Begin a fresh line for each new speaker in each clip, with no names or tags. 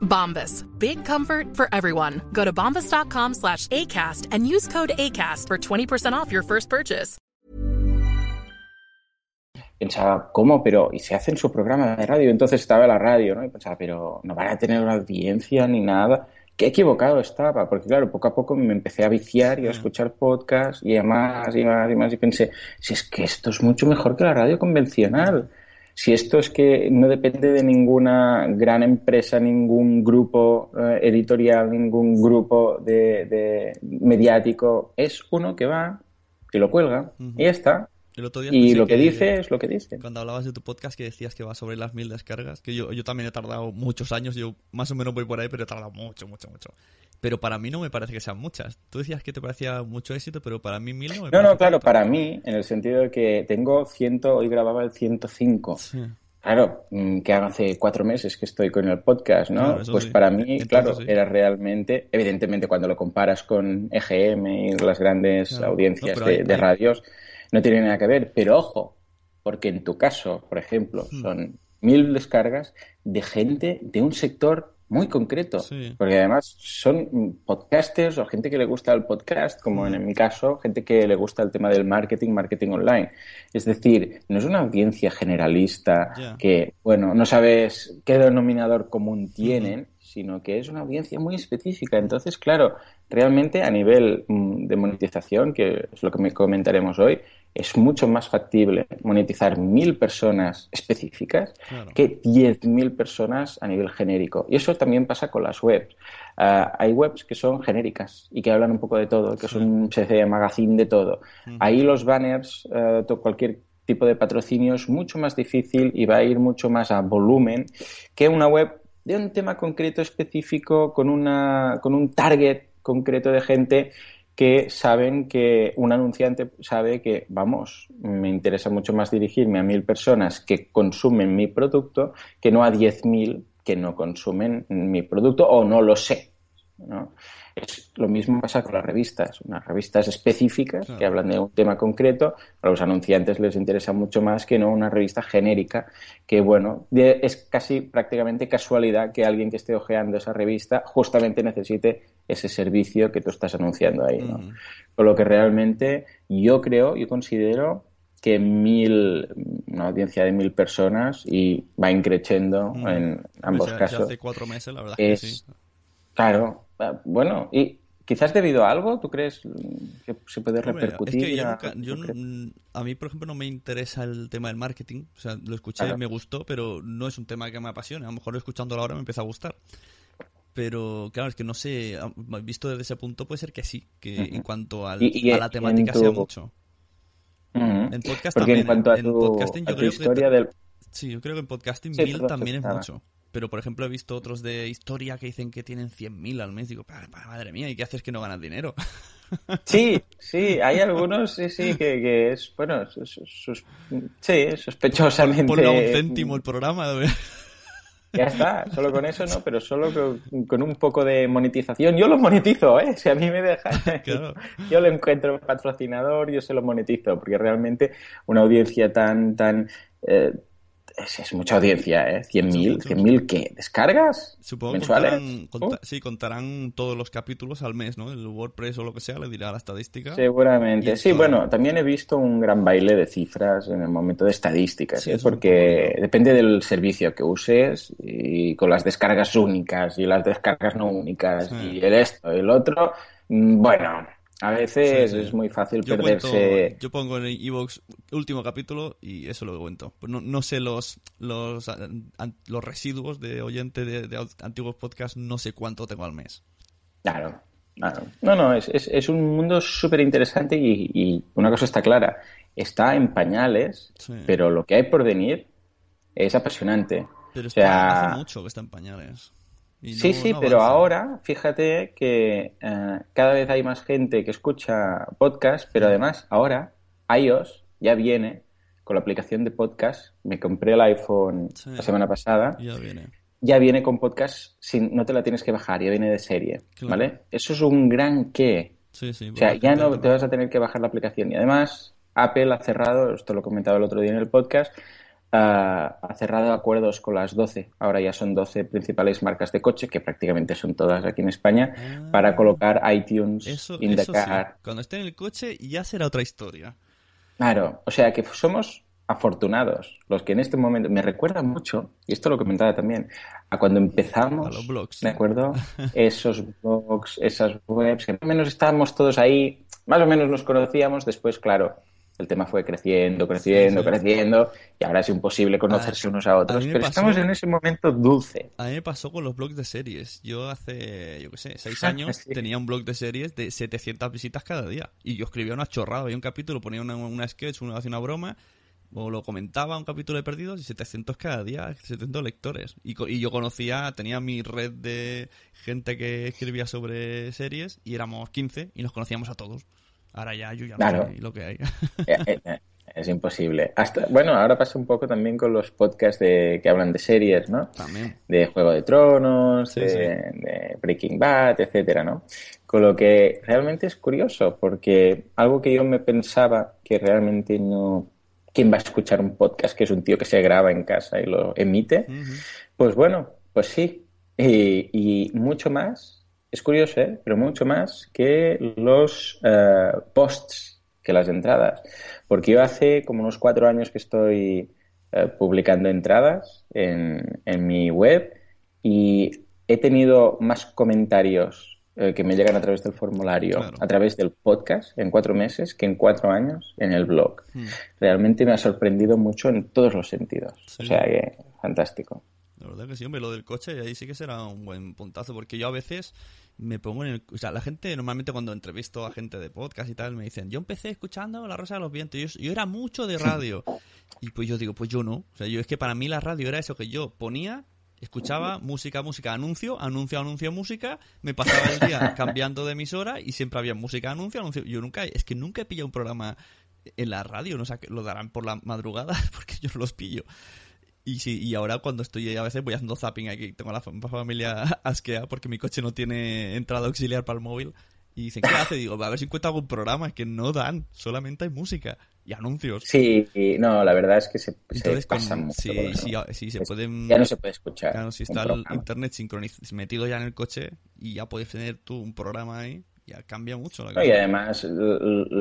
Bombas. Big comfort for everyone. Go to bombas.com slash ACAST and use code ACAST for 20% off your first purchase.
Pensaba, ¿cómo? Pero, y se hacen su programa de radio. Entonces estaba la radio, ¿no? Y pensaba, pero no van a tener una audiencia ni nada. Qué equivocado estaba, porque claro, poco a poco me empecé a viciar y a escuchar podcasts y a más y más y más. Y pensé, si es que esto es mucho mejor que la radio convencional. Si esto es que no depende de ninguna gran empresa, ningún grupo eh, editorial, ningún grupo de, de mediático, es uno que va y lo cuelga y ya está.
El otro día
Y lo que dice es lo que dice.
Cuando hablabas de tu podcast que decías que va sobre las mil descargas, que yo, yo también he tardado muchos años, yo más o menos voy por ahí, pero he tardado mucho, mucho, mucho. Pero para mí no me parece que sean muchas. Tú decías que te parecía mucho éxito, pero para mí mil no me
No, no, claro, para mí, en el sentido de que tengo 100, hoy grababa el 105.
Sí.
Claro, mm, que hace cuatro meses que estoy con el podcast, ¿no?
Claro,
pues
sí.
para mí,
Entonces
claro,
sí.
era realmente, evidentemente cuando lo comparas con EGM y las grandes
Claro.
audiencias
No,
de,
hay-
de
hay-
radios, no tiene nada que ver. Pero ojo, porque en tu caso, por ejemplo,
Hmm.
son mil descargas de gente de un sector muy concreto.
Sí.
Porque además son podcasters o gente que le gusta el podcast, como
Hmm.
en, mi caso, gente que le gusta el tema del marketing, marketing online. Es decir, no es una audiencia generalista que, bueno, no sabes qué denominador común tienen, sino que es una audiencia muy específica. Entonces, claro, realmente a nivel mm, de monetización, que es lo que me comentaremos hoy, es mucho más factible monetizar mil personas específicas
Claro.
que 10.000 personas a nivel genérico. Y eso también pasa con las webs. Ah, hay webs que son genéricas y que hablan un poco de todo, que son un especie de magazine de todo. Ahí los banners, to- cualquier tipo de patrocinio es mucho más difícil y va a ir mucho más a volumen que una web de un tema concreto específico con, una, con un target concreto de gente que saben que un anunciante sabe que, vamos, me interesa mucho más dirigirme a mil personas que consumen mi producto que no a diez mil que no consumen mi producto o no lo sé. Es, lo mismo pasa con las revistas, unas revistas específicas que hablan de un tema concreto, a los anunciantes les interesa mucho más que no una revista genérica, que bueno, de- es casi prácticamente casualidad que alguien que esté hojeando esa revista justamente necesite ese servicio que tú estás anunciando ahí, ¿no? Con lo que realmente yo creo, yo considero que mil, una audiencia de mil personas y va increciendo en ambos
Si- si
casos.
hace cuatro meses, la verdad es
Es,
que sí.
Claro, bueno, y quizás debido a algo, ¿tú crees que se puede repercutir?
Es que yo
a-
nunca- yo a mí, por ejemplo, no me interesa el tema del marketing. O sea, lo escuché,
Claro.
me gustó, pero no es un tema que me apasione. A lo mejor escuchándolo ahora me empieza a gustar. Pero claro, es que no sé, visto desde ese punto puede ser que sí, que en cuanto al-
Y- y
a la temática
tu-
sea mucho.
Ujú.
En podcast
Porque
también.
en cuanto a
en
tu,
podcasting yo creo
historia del...
Sí, yo creo que en podcasting
Sí,
mil también es mucho. Pero, por ejemplo, he visto otros de historia que dicen que tienen 100.000 al mes. Digo, "Pa- pa- madre mía, ¿y qué haces que no ganas dinero?
Sí, sí, hay algunos, sí, sí, que, que es, bueno, sus- sus- sí, sospechosamente...
Ponle a un céntimo el programa.
Ya está, solo con eso no, pero solo con, con un poco de monetización. Yo lo monetizo, ¿eh? Si a mí me dejan,
Claro.
yo lo encuentro patrocinador, yo se lo monetizo, porque realmente una audiencia tan, tan... eh, es, es mucha audiencia, ¿eh? 100.000,
mucho.
100.000 ¿qué? ¿Descargas?
Supongo
¿Mensuales?
contarán,
Uh,
sí, contarán todos los capítulos al mes, ¿no? El WordPress o lo que sea le dirá la estadística.
Seguramente. Sí, bueno, también he visto un gran baile de cifras en el momento de estadísticas,
Sí,
¿eh? porque depende del servicio que uses y con las descargas únicas y las descargas no únicas
Sí.
y el esto y el otro, mm, bueno, A veces
Sí, sí.
es muy fácil
Yo,
perderse.
cuento- yo pongo en Evox último capítulo y eso lo cuento. Pues no, no sé los, los, los residuos de oyente de, de antiguos podcasts, no sé cuánto tengo al mes.
Claro, claro. No, no, es, es, es un mundo súper interesante y, y una cosa está clara. Está en pañales,
Sí.
pero lo que hay por venir es apasionante.
Pero
O sea,
hace mucho que está en pañales. Y
Sí,
no-
sí,
no
pero ahora fíjate que eh, cada vez hay más gente que escucha podcast, pero además ahora iOS ya viene con la aplicación de podcast. Me compré el iPhone
Sí.
la semana pasada.
Ya viene.
Ya viene con podcast, sin, no te la tienes que bajar, ya viene de serie,
Claro.
¿vale? Eso es un gran qué.
Sí, sí.
O sea, ya no te vas a tener que bajar la aplicación. Y además, Apple ha cerrado, esto lo comentaba el otro día en el podcast, ha cerrado acuerdos con las 12, ahora ya son 12 principales marcas de coche, que prácticamente son todas aquí en España,
Ah.
para colocar iTunes
Eso,
in the
eso sí. Cuando esté en el coche ya será otra historia.
Claro, o sea que somos afortunados los que en este momento me recuerda mucho, y esto lo comentaba también, a cuando empezamos,
A los blogs.
¿de acuerdo? Esos blogs, esas webs, que más o menos estábamos todos ahí, más o menos nos conocíamos, después, claro, el tema fue creciendo, creciendo,
Sí, sí.
creciendo, y ahora es imposible conocerse
Ah,
unos a otros,
a
pero
pasó-
estamos en ese momento dulce.
A mí me pasó con los blogs de series. Yo hace, yo qué sé, seis años
sí.
tenía un blog de series de 700 visitas cada día. Y yo escribía una chorrada. Había un capítulo, ponía una, una sketch, uno hacía una broma, o lo comentaba, un capítulo de perdidos, y 700 cada día, 700 lectores. Y, y yo conocía, tenía mi red de gente que escribía sobre series, y éramos 15, y nos conocíamos a todos. Ahora ya, yo ya no
Claro.
sé lo que hay.
Eh, eh, eh, Es imposible. Hasta, bueno, ahora pasa un poco también con los podcasts de, que hablan de series, ¿no?
También.
de Juego de Tronos,
Sí,
de,
sí.
de Breaking Bad, etcétera, ¿no? Con lo que realmente es curioso, porque algo que yo me pensaba que realmente no... ¿Quién va a escuchar un podcast que es un tío que se graba en casa y lo emite? Pues bueno, pues sí. Y, y mucho más, es curioso, ¿eh? Pero mucho más que los eh, posts, que las entradas. Porque yo hace como unos cuatro años que estoy eh, publicando entradas en, en mi web y he tenido más comentarios eh, que me llegan a través del formulario,
Claro.
a través del podcast en cuatro meses que en cuatro años en el blog.
Hmm.
Realmente me ha sorprendido mucho en todos los sentidos.
Sí.
O sea que fantástico.
La verdad que sí, hombre, lo del coche ahí sí que será un buen puntazo, porque yo a veces me pongo en el... O sea, la gente normalmente cuando entrevisto a gente de podcast y tal me dicen, yo empecé escuchando La Rosa de los Vientos, yo, yo era mucho de radio. Y pues yo digo, pues yo no. O sea, yo es que para mí la radio era eso que yo ponía, escuchaba música, música, anuncio, anuncio, anuncio, música, me pasaba el día cambiando de emisora y siempre había música, anuncio, anuncio. Yo nunca, es que nunca he pillado un programa en la radio, no sé, lo darán por la madrugada porque yo los pillo. Y sí, y ahora cuando estoy a veces voy haciendo zapping aquí, tengo la fam- familia asquea porque mi coche no tiene entrada auxiliar para el móvil. Y dicen, ¿qué hace? Digo, a ver si encuentro algún programa, es que no dan, solamente hay música y anuncios.
Sí, y no, la verdad es que se,
Entonces,
mucho.
sí,
eso.
sí, sí, se
Es-
pueden...
Ya no se puede escuchar.
Claro, si está el
programa.
internet sincroniz- metido ya en el coche y ya puedes tener tú un programa ahí, ya cambia mucho la
No, y
cosa.
además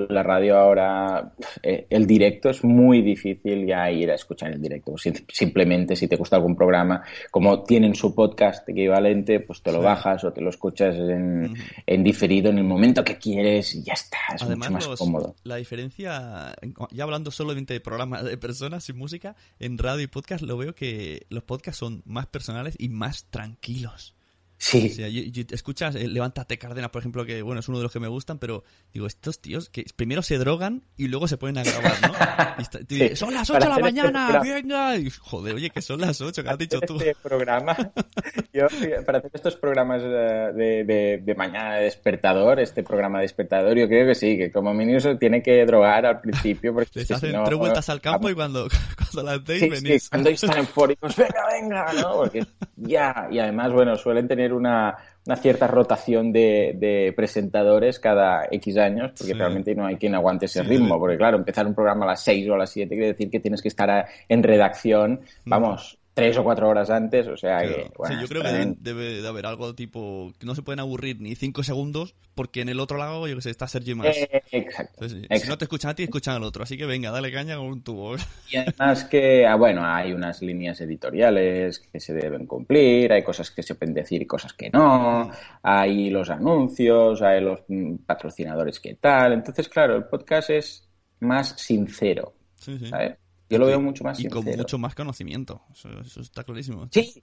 la radio ahora, eh, el directo es muy difícil ya ir a escuchar el directo. Sim- Simplemente si te gusta algún programa, como tienen su podcast equivalente, pues te lo
Sí.
bajas o te lo escuchas en, en diferido en el momento que quieres y ya está, es
Además,
mucho más
los-
cómodo.
la diferencia, en- ya hablando solamente de programas de personas sin música, en radio y podcast lo veo que los podcasts son más personales y más tranquilos.
Sí,
O sea, yo- yo- escuchas eh, Levántate Cárdenas, por ejemplo, que bueno, es uno de los que me gustan, pero digo, estos tíos que primero se drogan y luego se ponen a grabar, ¿no? Y está- y dice,
Sí,
son las
para
8 de la
este
mañana,
programa.
venga. Y, joder, oye, que son las 8, que has dicho tú.
este programa, yo, para hacer estos programas eh, de, de, de mañana de despertador, este programa de despertador, yo creo que sí, que como mínimo se tiene que drogar al principio porque
Les
si
hacen
no,
tres vueltas al campo y cuando, cuando las deis
sí,
venís.
sí, cuando están eufóricos, venga, venga, ¿no? Porque ya, y además, bueno, suelen tener una, una cierta rotación de, de presentadores cada X años, porque
Sí.
realmente no hay quien aguante ese
Sí,
ritmo, porque claro, empezar un programa a las 6 o a las 7 quiere decir que tienes que estar a- en redacción,
Mm.
vamos, tres o cuatro horas antes, o sea que... Bueno,
Sí, yo creo que
están-
debe, debe de haber algo tipo que no se pueden aburrir ni cinco segundos porque en el otro lado, yo que sé, está Sergio más.
Eh, exacto.
Entonces, sí, si
exacto.
no te escuchan a ti, escuchan al otro. Así que venga, dale caña con un tubo.
Y además que, ah, bueno, hay unas líneas editoriales que se deben cumplir, hay cosas que se pueden decir y cosas que no, hay los anuncios, hay los mm, patrocinadores que tal. Entonces, claro, el podcast es más sincero,
Sí, sí.
¿sabes? Yo lo veo mucho más
y
sincero.
con mucho más conocimiento. Eso, eso está clarísimo.
Sí,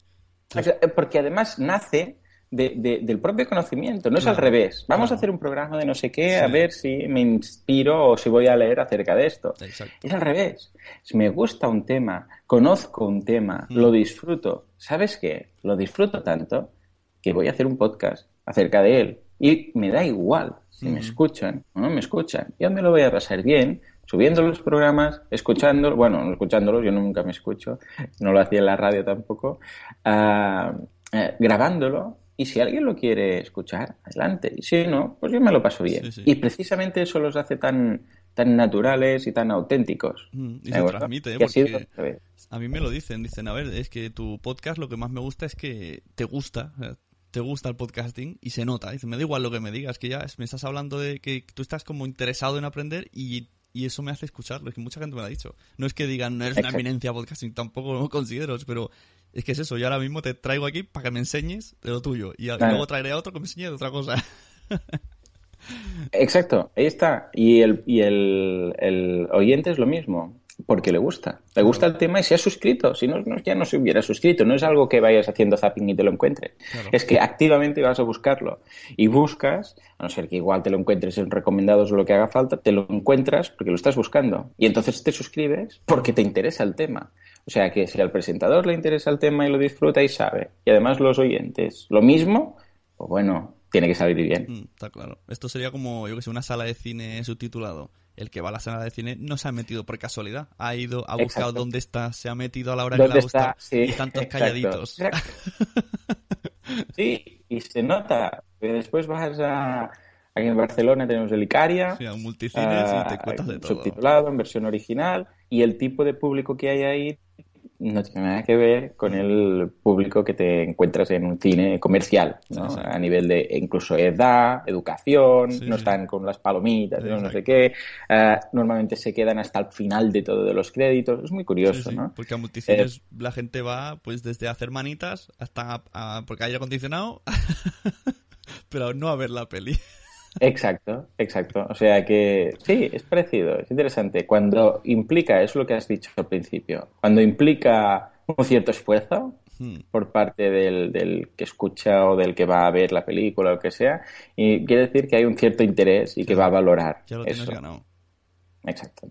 sea, porque además nace de- de- del propio conocimiento, no es al revés. Vamos
claro.
a hacer un programa de no sé qué, a ver si me inspiro o si voy a leer acerca de esto.
Exacto.
Es al revés. Si me gusta un tema, conozco un tema,
Mm.
lo disfruto, ¿sabes qué? Lo disfruto tanto que voy a hacer un podcast acerca de él. Y me da igual si me
Mm.
escuchan o no me escuchan. Yo me lo voy a pasar bien subiendo los programas, escuchándolos, bueno, no escuchándolos, yo nunca me escucho, no lo hacía en la radio tampoco, ah, eh, grabándolo. Y si alguien lo quiere escuchar, adelante. Y si no, pues yo me lo paso bien.
Sí, sí.
Y precisamente eso los hace tan, tan naturales y tan auténticos.
Mm, y
¿De
se
acuerdo?
transmite, ¿eh?
Ha sido
Porque-. A mí me lo dicen, dicen, a ver, es que tu podcast lo que más me gusta es que te gusta, o sea, te gusta el podcasting y se nota. Dicen, me da igual lo que me digas, que ya me estás hablando de que tú estás como interesado en aprender y, y eso me hace escucharlo. Es que mucha gente me lo ha dicho. No es que digan, no eres una eminencia podcasting, tampoco lo considero, pero es que es eso. Yo ahora mismo te traigo aquí para que me enseñes de lo tuyo y, luego traeré a otro que me enseñe de otra cosa.
Exacto, ahí está. Y el, y el, el oyente es lo mismo, porque le gusta. Le gusta el tema y se ha suscrito. Si no, no, ya no se hubiera suscrito. No es algo que vayas haciendo zapping y te lo encuentres.
Claro.
Es que activamente vas a buscarlo. Y buscas, a no ser que igual te lo encuentres en recomendados o lo que haga falta, te lo encuentras porque lo estás buscando. Y entonces te suscribes porque te interesa el tema. O sea que si al presentador le interesa el tema y lo disfruta y sabe, y además los oyentes, lo mismo, pues bueno, tiene que salir bien.
Mm, está claro. Esto sería como, yo que sé, una sala de cine subtitulado. El que va a la sala de cine no se ha metido por casualidad. Ha ido, ha buscado
Exacto.
dónde está, se ha metido a la hora que le.
Sí,
y
exacto,
calladitos.
exacto. Sí, y se nota. Después vas a... Aquí en Barcelona tenemos el Icaria.
Sí, a un multicines y te
ah,
cuentas de todo.
subtitulado en versión original y el tipo de público que hay ahí no tiene nada que ver con el público que te encuentras en un cine comercial. A nivel de incluso edad, educación,
Sí,
no
sí.
están con las palomitas, no, sé qué. Ah, normalmente se quedan hasta el final de todo de los créditos. Es muy curioso,
sí,
¿no?
Porque a multicines la gente va pues desde hacer manitas hasta a- a- porque hay aire acondicionado, pero no a ver la peli.
Exacto, exacto. O sea que sí, es parecido, es interesante. Cuando implica, es lo que has dicho al principio, cuando implica un cierto esfuerzo
Hmm,
por parte del, del que escucha o del que va a ver la película o lo que sea, y quiere decir que hay un cierto interés y que va a valorar
ya lo
eso.
tienes ganado.
Exacto.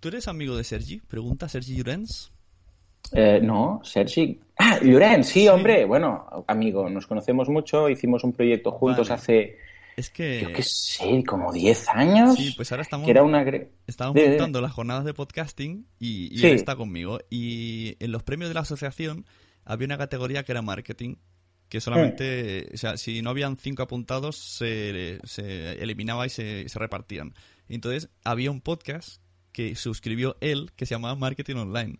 ¿Tú eres amigo de Sergi? Pregunta Sergi Llorens.
Eh, no, Sergi. Ah, Llorenç, sí, hombre. Bueno, amigo, nos conocemos mucho, hicimos un proyecto juntos
Vale.
hace,
Es que...
yo qué sé, como 10 años.
Sí, pues ahora estamos...
que era una... dime.
montando las jornadas de podcasting y, y
Sí.
él está conmigo. Y en los premios de la asociación había una categoría que era marketing, que solamente,
Mm.
o sea, si no habían cinco apuntados, se, se eliminaba y se, se repartían. Entonces, había un podcast que suscribió él que se llamaba Marketing Online.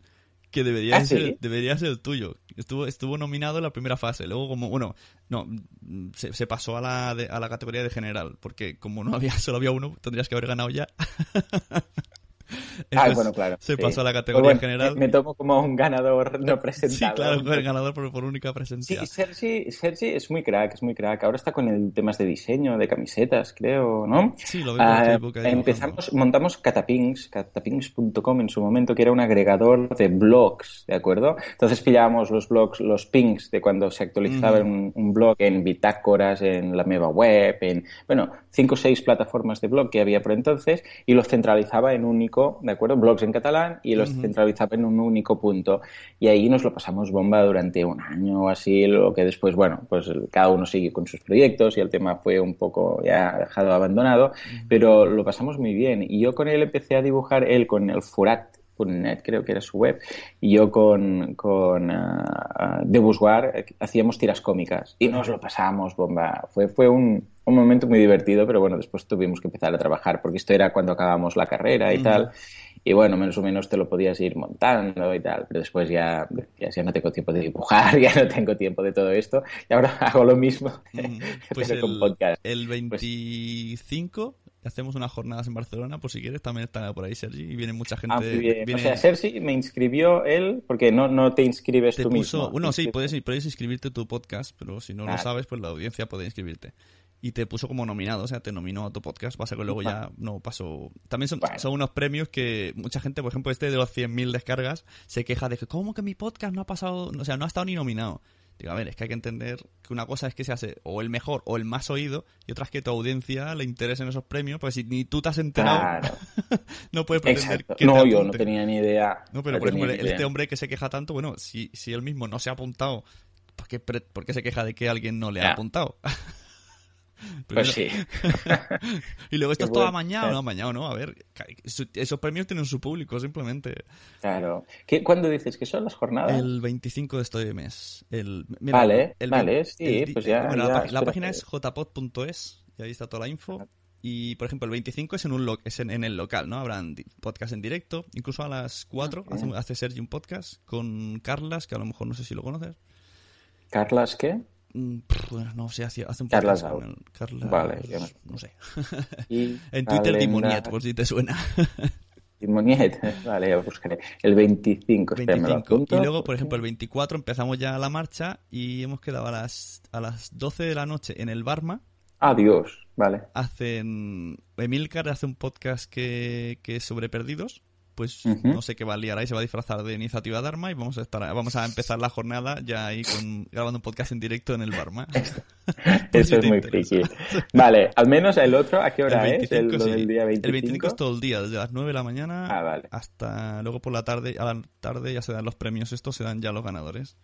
Que debería,
¿Ah,
ser,
sí?
debería ser el tuyo. Estuvo, estuvo nominado en la primera fase. Luego, como, bueno, no, se, se pasó a la, de- a la categoría de general. Porque como no había, solo había uno, tendrías que haber ganado ya.
Ah, bueno, claro.
Se
sí.
pasó a la categoría
bueno,
general.
Me, me tomo como un ganador no
Sí,
presentado.
claro, fue el ganador por, por única
Sí,
presencia.
Sergi, Sergi es muy crack, es muy crack. Ahora está con el temas de diseño, de camisetas, creo, ¿no?
Sí, lo veo
Ah,
Facebook ahí
empezamos, montamos Catapings, catapings.com en su momento, que era un agregador de blogs, ¿de acuerdo? Entonces pillábamos los blogs, los pings de cuando se actualizaba
Ujú.
un, un blog en bitácoras, en la Meva Web, en, bueno, cinco o seis plataformas de blog que había por entonces y los centralizaba en un único, ¿de acuerdo? Blogs en catalán y los
Ujú.
centralizaba en un único punto. Y ahí nos lo pasamos bomba durante un año o así, lo que después, bueno, pues cada uno sigue con sus proyectos y el tema fue un poco ya dejado abandonado, pero lo pasamos muy bien. Y yo con él empecé a dibujar, él con el Furat.net, creo que era su web, y yo con, con Busguar eh, hacíamos tiras cómicas y nos lo pasamos bomba. Fue, fue un, un momento muy divertido, pero bueno, después tuvimos que empezar a trabajar porque esto era cuando acabamos la carrera y
Ujú.
tal. y bueno, menos o menos te lo podías ir montando y tal, pero después ya decías, ya no tengo tiempo de dibujar, ya no tengo tiempo de todo esto, y ahora hago lo mismo,
Mm, Pues
pero
el,
con podcast.
el
Pues
25 hacemos unas jornadas en Barcelona, por si quieres, también está por ahí Sergi, y viene mucha gente.
Ah, muy bien.
viene-
O sea, Sergi me inscribió él, porque no, no te inscribes
te
tú
puso,
mismo.
bueno, sí, puedes, puedes inscribirte tu podcast, pero si no lo sabes, pues la audiencia puede inscribirte. Y te puso como nominado, o sea, te nominó a tu podcast. Pasa que luego ya no pasó. También son,
Bueno.
son unos premios que mucha gente, por ejemplo, este de los 100.000 descargas, se queja de que, ¿cómo que mi podcast no ha pasado? O sea, no ha estado ni nominado. Digo, a ver, es que hay que entender que una cosa es que se hace o el mejor o el más oído, y otra es que tu audiencia le interesen esos premios, pues si ni tú te has enterado,
Claro,
no puedes pretender
exacto.
que
No,
te
yo no tenía ni idea.
No, pero
No
por ejemplo, este hombre que se queja tanto, bueno, si, si él mismo no se ha apuntado, ¿por qué, pre- por qué se queja de que alguien no le ha apuntado?
Pues sí.
Y luego esto
Qué
es todo amañado, no amañado, ¿no? A ver, esos premios tienen su público, simplemente.
Claro. ¿Qué, ¿Cuándo dices que son las jornadas?
El 25 de este mes. El, mira,
Vale,
el
vale, sí,
el
pues ya-
bueno,
ya
la, página es jpod.es y ahí está toda la info. Y, por ejemplo, el 25 es en un lo- es en, en el local, ¿no? Habrán podcast en directo. Incluso a las 4
Ok.
hace, hace Sergi un podcast con Carlas, que a lo mejor no sé si lo conoces.
¿Carlas qué?
Mm, no sé, hace, un
Out.
él. Carlas,
Vale, me-
no sé.
Y
en Twitter Dimoniet, por si te suena.
Dimoniet. Vale, ya lo buscaré. El 25, espera, me lo
25.
apunto.
Y luego, por ejemplo, el 24 empezamos ya la marcha y hemos quedado a las, a las 12 de la noche en el Barma.
Adiós, vale.
Hacen. Emilcar hace un podcast que, que es sobre perdidos. Pues no sé qué va a liar ahí, se va a disfrazar de iniciativa Dharma y vamos a estar vamos a empezar la jornada ya ahí con, grabando un podcast en directo en el Barma. Por
Eso
si
es muy friki. Vale, al menos el otro, ¿a qué hora
el
es? El, lo
sí.
del día 25.
El 25 es todo el día, desde las 9 de la mañana
Ah, vale.
hasta luego por la tarde. A la tarde ya se dan los premios estos, se dan ya los ganadores.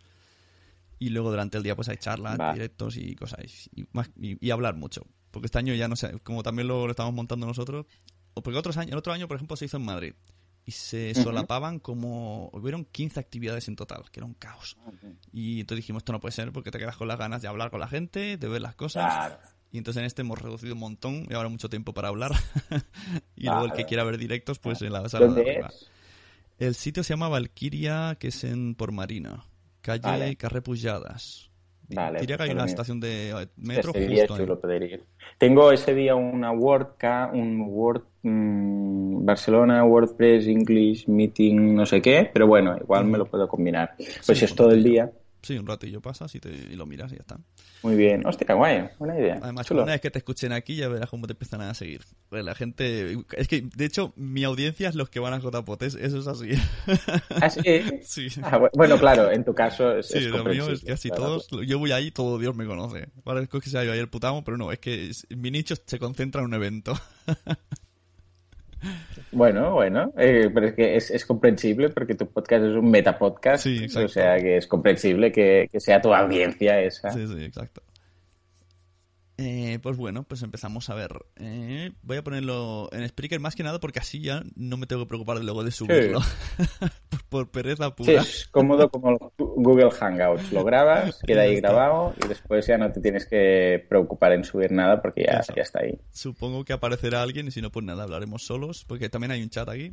Y luego durante el día pues hay charlas, directos y cosas. Y, más, y, y hablar mucho. Porque este año ya no sé, como también lo, lo estamos montando nosotros. o Porque otros años, el otro año, por ejemplo, se hizo en Madrid. Y se solapaban como... Hubieron 15 actividades en total, que era un caos. Y entonces dijimos, esto no puede ser porque te quedas con las ganas de hablar con la gente, de ver las cosas.
Claro.
Y entonces en este hemos reducido un montón y ahora mucho tiempo para hablar. y luego el que quiera ver directos, pues en la sala de
¿Dónde
arriba.
es?
El sitio se llama Valkyria, que es en Por Marina. Calle
Vale.
Carré Pujadas.
Vale,
Diría que hay
pues
una estación de metro
día
justo.
Tengo ese día una WordCamp, un Word, mm, Barcelona WordPress English Meeting, no sé qué, pero bueno, igual me lo puedo combinar. Pues si es todo el día,
Sí, un ratillo pasas y, te, y lo miras y ya está.
muy bien. Hostia, guay, buena idea.
Además,
Chulo.
una vez que te escuchen aquí ya verás cómo te empiezan a seguir. Pues la gente... Es que, de hecho, mi audiencia es los que van a JPOT. es- Eso es así.
Ah, sí.
sí.
Ah, bu- bueno, claro, en tu caso es,
Sí,
es
lo mío es que así
claro.
todos, yo voy ahí, todo Dios me conoce. Parezco que se haya el putamo, pero no, es que es- mi nicho se concentra en un evento.
Bueno, bueno, eh, pero es que es, es comprensible porque tu podcast es un metapodcast,
Sí, exacto.
o sea que es comprensible que, que sea tu audiencia esa.
Sí, sí, exacto. Eh, pues bueno, pues empezamos a ver. Eh, voy a ponerlo en Spreaker más que nada porque así ya no me tengo que preocupar luego de subirlo. por, por pereza
Sí,
pura.
es cómodo como Google Hangouts. Lo grabas, queda ahí grabado y después ya no te tienes que preocupar en subir nada porque ya está ahí.
Supongo que aparecerá alguien y si no, pues nada, hablaremos solos. Porque también hay un chat aquí.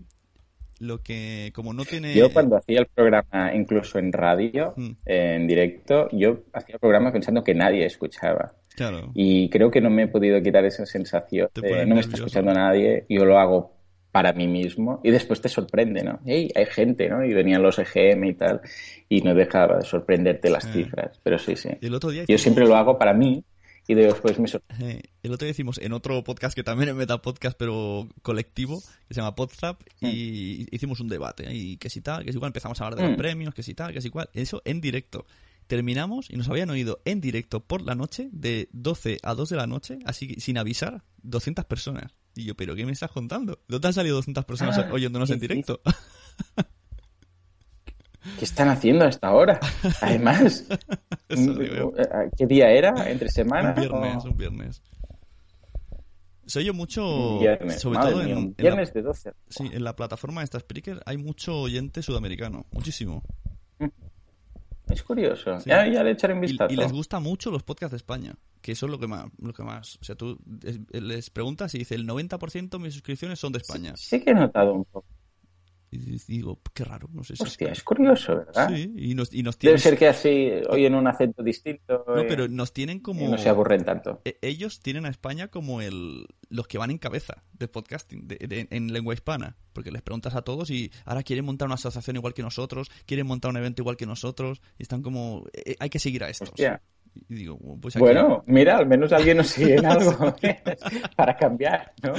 Lo que, como no tiene.
Yo cuando hacía el programa, incluso en radio,
Mm.
en directo, yo hacía el programa pensando que nadie escuchaba.
Claro.
Y creo que no me he podido quitar esa sensación de no me está escuchando nadie, yo lo hago para mí mismo y después te sorprende, ¿no? ¡Ey, hay gente, ¿no? Y venían los EGM y tal y no dejaba de sorprenderte las cifras, pero sí, sí.
El otro día
Yo
hicimos-
siempre lo hago para mí y después me sorprende.
El otro día hicimos en otro podcast que también es Metapodcast, pero colectivo, que se llama Podzap, y hicimos un debate. ¿eh? Y que si tal, que si igual empezamos a hablar de los
Mm.
premios, que si tal, que si cual. Eso en directo. Terminamos y nos habían oído en directo por la noche, de 12 a 2 de la noche, así que sin avisar, 200 personas. Y yo, ¿pero qué me estás contando? ¿Dónde han salido 200 personas
Ah,
oyéndonos
¿qué
en directo?
¿Qué están haciendo a esta hora? Además,
digo yo.
¿qué día era? ¿Entre semana?
Un viernes,
¿O-
un viernes. Se oye mucho,
viernes,
sobre
madre
todo
mía,
en, en la-
viernes de 12.
Sí, en la plataforma de esta Spreaker hay mucho oyente sudamericano, muchísimo.
Es curioso.
Sí.
Ya, ya le echaré un
Y,
vistazo.
y les gusta mucho los podcasts de España, que eso es lo que más, lo que más, o sea, tú es- les preguntas y dice el 90% de mis suscripciones son de España.
Sí que he notado un poco.
Y digo, qué raro, no sé si
Hostia, es curioso, ¿verdad?
Sí, y nos, y nos
Debe
tienen...
ser que así oyen un acento distinto.
No,
eh,
pero nos tienen como...
y no se aburren tanto.
E- Ellos tienen a España como el los que van en cabeza de podcasting de- de- en lengua hispana. Porque les preguntas a todos y ahora quieren montar una asociación igual que nosotros, quieren montar un evento igual que nosotros, y están como, "Eh, hay que seguir a estos.
Hostia.
Y digo, pues aquí-
Bueno, mira, al menos alguien nos sigue en algo para cambiar, ¿no?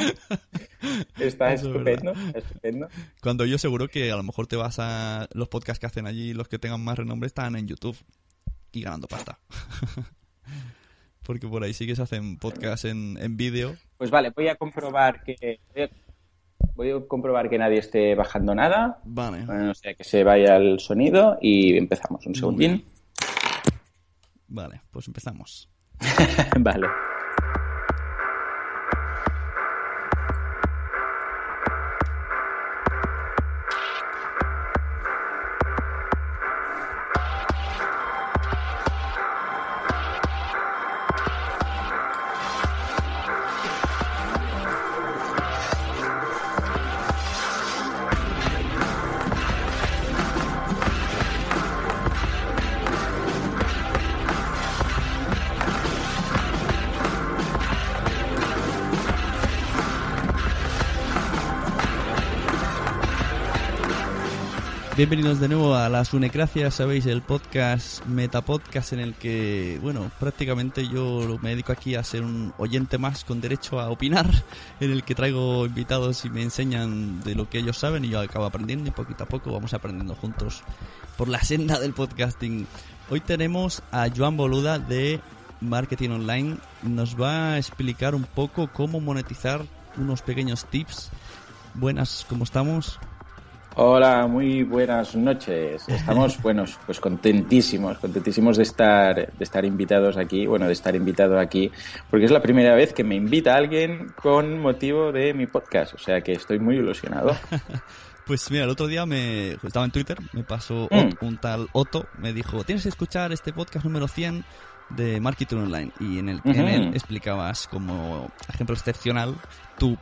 Está
Eso es
estupendo, estupendo.
Cuando yo seguro que a lo mejor te vas a los podcasts que hacen allí, los que tengan más renombre están en YouTube y ganando pasta. Porque por ahí sí que se hacen podcasts en, en vídeo.
Pues vale, voy a comprobar que voy a, voy a comprobar que nadie esté bajando nada,
Vale.
Bueno, o sea que se vaya el sonido y empezamos. Un segundín.
Vale, pues empezamos.
vale.
Bienvenidos de nuevo a las Unecracias, sabéis, el podcast, metapodcast en el que, bueno, prácticamente yo me dedico aquí a ser un oyente más con derecho a opinar, en el que traigo invitados y me enseñan de lo que ellos saben y yo acabo aprendiendo y poquito a poco vamos aprendiendo juntos por la senda del podcasting. Hoy tenemos a Joan Boluda de Marketing Online, nos va a explicar un poco cómo monetizar unos pequeños tips. Buenas, ¿cómo estamos?
Hola, muy buenas noches. Estamos, buenos, pues contentísimos, contentísimos de estar, de estar invitados aquí, bueno, de estar invitado aquí, porque es la primera vez que me invita alguien con motivo de mi podcast, o sea que estoy muy ilusionado.
Pues mira, el otro día me estaba en Twitter, me pasó
Mm.
Un tal Otto, me dijo, tienes que escuchar este podcast número 100 de Marketing Online y en, el,
Ujú.
él explicabas como ejemplo excepcional tu,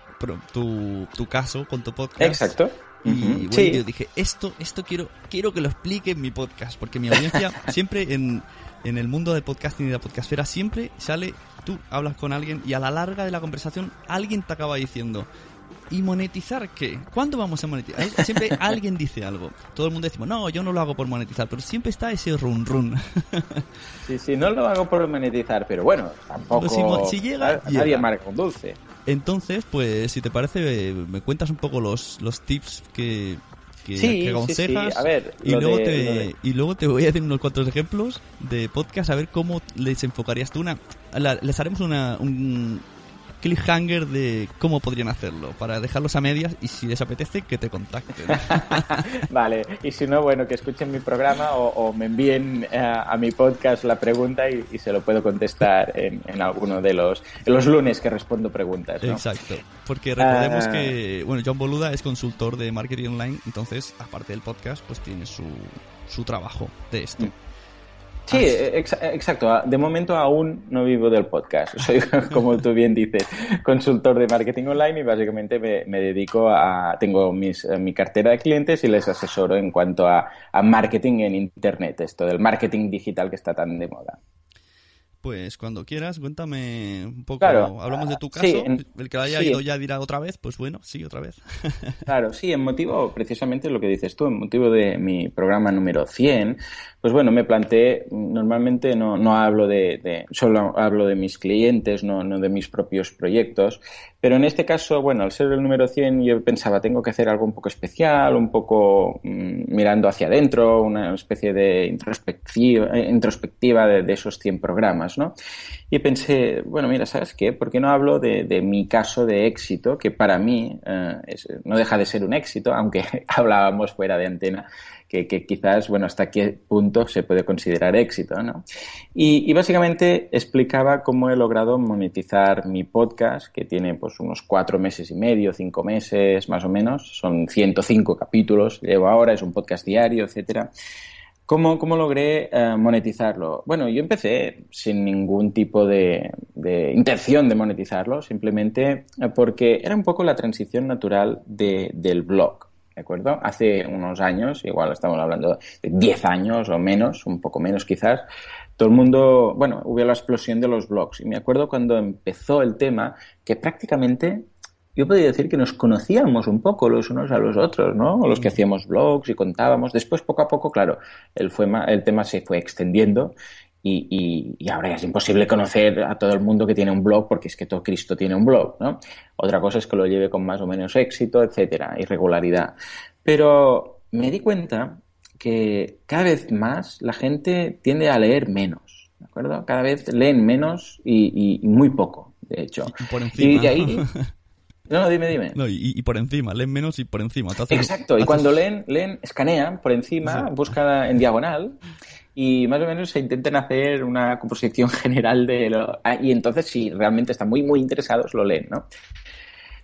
tu, tu caso con tu podcast.
Exacto.
Y bueno,
Sí.
yo dije, esto, esto quiero, quiero que lo explique en mi podcast, porque mi audiencia siempre en, en el mundo del podcasting y de la podcastfera siempre sale, tú hablas con alguien y a la larga de la conversación alguien te acaba diciendo, ¿y monetizar qué? ¿Cuándo vamos a monetizar? Siempre alguien dice algo. Todo el mundo decimos, no, yo no lo hago por monetizar, pero siempre está ese run run.
Sí, sí, no lo hago por monetizar, pero bueno, tampoco.
Si si llega,
a- Nadie
llega.
dulce.
Entonces, pues, si te parece, me cuentas un poco los, los tips que, que,
Sí,
que
sí,
aconsejas.
sí. A ver,
y, luego
de-
te,
de-
y luego te voy a decir unos cuantos ejemplos de podcast, a ver cómo les enfocarías tú una... la- les haremos una, un cliffhanger de cómo podrían hacerlo, para dejarlos a medias y si les apetece, que te contacten.
Vale, y si no, bueno, que escuchen mi programa o, o me envíen eh, a mi podcast la pregunta y, y se lo puedo contestar en, en alguno de los, en los lunes que respondo preguntas. ¿no?
Exacto. Porque recordemos
Ah.
que, bueno, John Boluda es consultor de marketing online, entonces, aparte del podcast, pues tiene su, su trabajo de esto.
Sí, eh, exa- exacto. De momento aún no vivo del podcast. Soy, como tú bien dices, consultor de marketing online y básicamente me, me dedico a... Tengo mis, eh, mi cartera de clientes y les asesoro en cuanto a, a marketing en Internet, esto del marketing digital que está tan de moda.
Pues cuando quieras, cuéntame un poco.
Claro.
Hablamos de tu
Ah,
caso.
sí, en-
el que lo haya
sí.
ido ya dirá otra vez, pues bueno, sí, otra vez.
Claro, sí, en motivo, precisamente lo que dices tú, en motivo de mi programa número 100, pues bueno, me planteé, normalmente no, no hablo de, solo hablo de mis clientes, no, no de mis propios proyectos, pero en este caso, bueno, al ser el número 100 yo pensaba, tengo que hacer algo un poco especial, un poco mm, mirando hacia adentro, una especie de introspectiva, introspectiva de, esos 100 programas, ¿no? Y pensé, bueno, mira, ¿sabes qué? ¿Por qué no hablo de, mi caso de éxito, que para mí eh, no deja de ser un éxito, aunque hablábamos fuera de antena, que, quizás, bueno, hasta qué punto se puede considerar éxito, ¿no? Y, y básicamente explicaba cómo he logrado monetizar mi podcast, que tiene pues unos cuatro meses y medio, cinco meses más o menos, son 105 capítulos, llevo ahora, es un podcast diario, etcétera. ¿Cómo, cómo logré eh, monetizarlo? Bueno, yo empecé sin ningún tipo de, de intención de monetizarlo, simplemente eh, porque era un poco la transición natural de- del blog. ¿De acuerdo? Hace unos años, igual estamos hablando de 10 años o menos, un poco menos quizás, todo el mundo, bueno, hubo la explosión de los blogs. Y me acuerdo cuando empezó el tema que prácticamente yo podría decir que nos conocíamos un poco los unos a los otros, ¿no? Los que hacíamos blogs y contábamos. Después, poco a poco, claro, el, fue, el tema se fue extendiendo y, y, ahora es imposible conocer a todo el mundo que tiene un blog porque es que todo Cristo tiene un blog, ¿no? Otra cosa es que lo lleve con más o menos éxito, etcétera, irregularidad. Pero me di cuenta que cada vez más la gente tiende a leer menos, ¿de acuerdo? Cada vez leen menos y, y muy poco, de hecho.
Y por encima.
Y ahí... No, dime, dime.
No, y, y, por encima, leen menos y por encima.
Exacto, y cuando leen, leen, escanean por encima, buscan en diagonal y más o menos se intenten hacer una composición general de lo... Ah, y entonces si realmente están muy, muy interesados, lo leen, ¿no?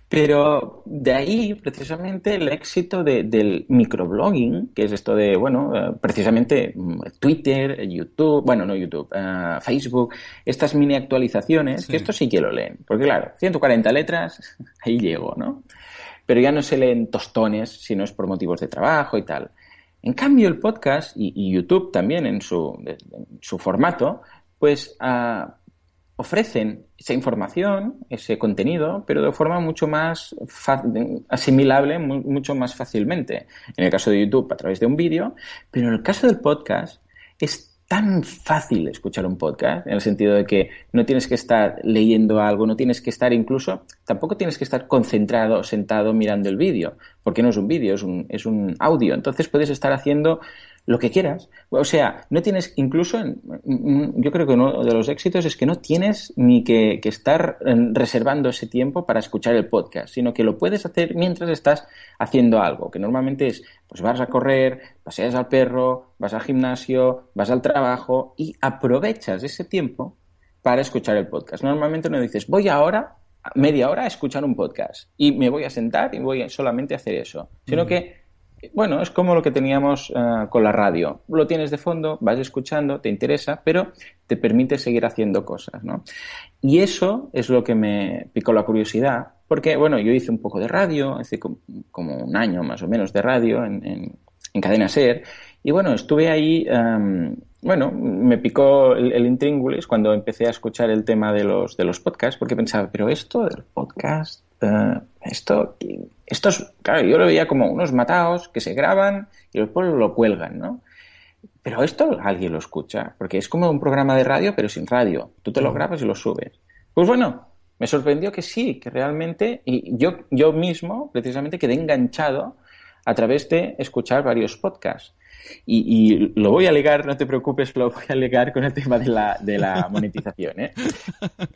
Pero de ahí, precisamente, el éxito de, del microblogging, que es esto de, bueno, eh, precisamente mm, Twitter, YouTube, bueno, no YouTube, uh, Facebook, estas mini actualizaciones, sí. que esto sí que lo leen. Porque claro, 140 letras, ahí llego, ¿no? Pero ya no se leen tostones si no es por motivos de trabajo y tal. En cambio, el podcast y, YouTube también en su, formato, pues uh, ofrecen esa información, ese contenido, pero de forma mucho más asimilable, mucho más fácilmente. En el caso de YouTube, a través de un vídeo, pero en el caso del podcast, es tan fácil escuchar un podcast, en el sentido de que no tienes que estar leyendo algo, no tienes que estar incluso, tampoco tienes que estar concentrado, sentado mirando el vídeo, porque no es un vídeo, es un, es un audio. Entonces puedes estar haciendo lo que quieras. O sea, no tienes, incluso, yo creo que uno de los éxitos es que no tienes ni que, que, estar reservando ese tiempo para escuchar el podcast, sino que lo puedes hacer mientras estás haciendo algo, que normalmente es, pues vas a correr, paseas al perro, vas al gimnasio, vas al trabajo y aprovechas ese tiempo para escuchar el podcast. Normalmente no dices, voy ahora media hora a escuchar un podcast y me voy a sentar y voy solamente a hacer eso, sino mm. que bueno, es como lo que teníamos uh, con la radio. Lo tienes de fondo, vas escuchando, te interesa, pero te permite seguir haciendo cosas, ¿no? Y eso es lo que me picó la curiosidad, porque, bueno, yo hice un poco de radio, hace como, un año más o menos de radio en, en, en Cadena Ser, y bueno, estuve ahí, um, bueno, me picó el, el, intríngulis cuando empecé a escuchar el tema de los, de los podcasts, porque pensaba, pero esto del podcast, uh, esto, esto es, claro, yo lo veía como unos mataos que se graban y después lo cuelgan, ¿no? Pero esto alguien lo escucha, porque es como un programa de radio, pero sin radio. Tú te lo grabas y lo subes. Pues bueno, me sorprendió que sí, que realmente, y yo, yo mismo, precisamente, quedé enganchado a través de escuchar varios podcasts. Y, y, lo voy a ligar, no te preocupes, lo voy a ligar con el tema de la, de la monetización. ¿eh?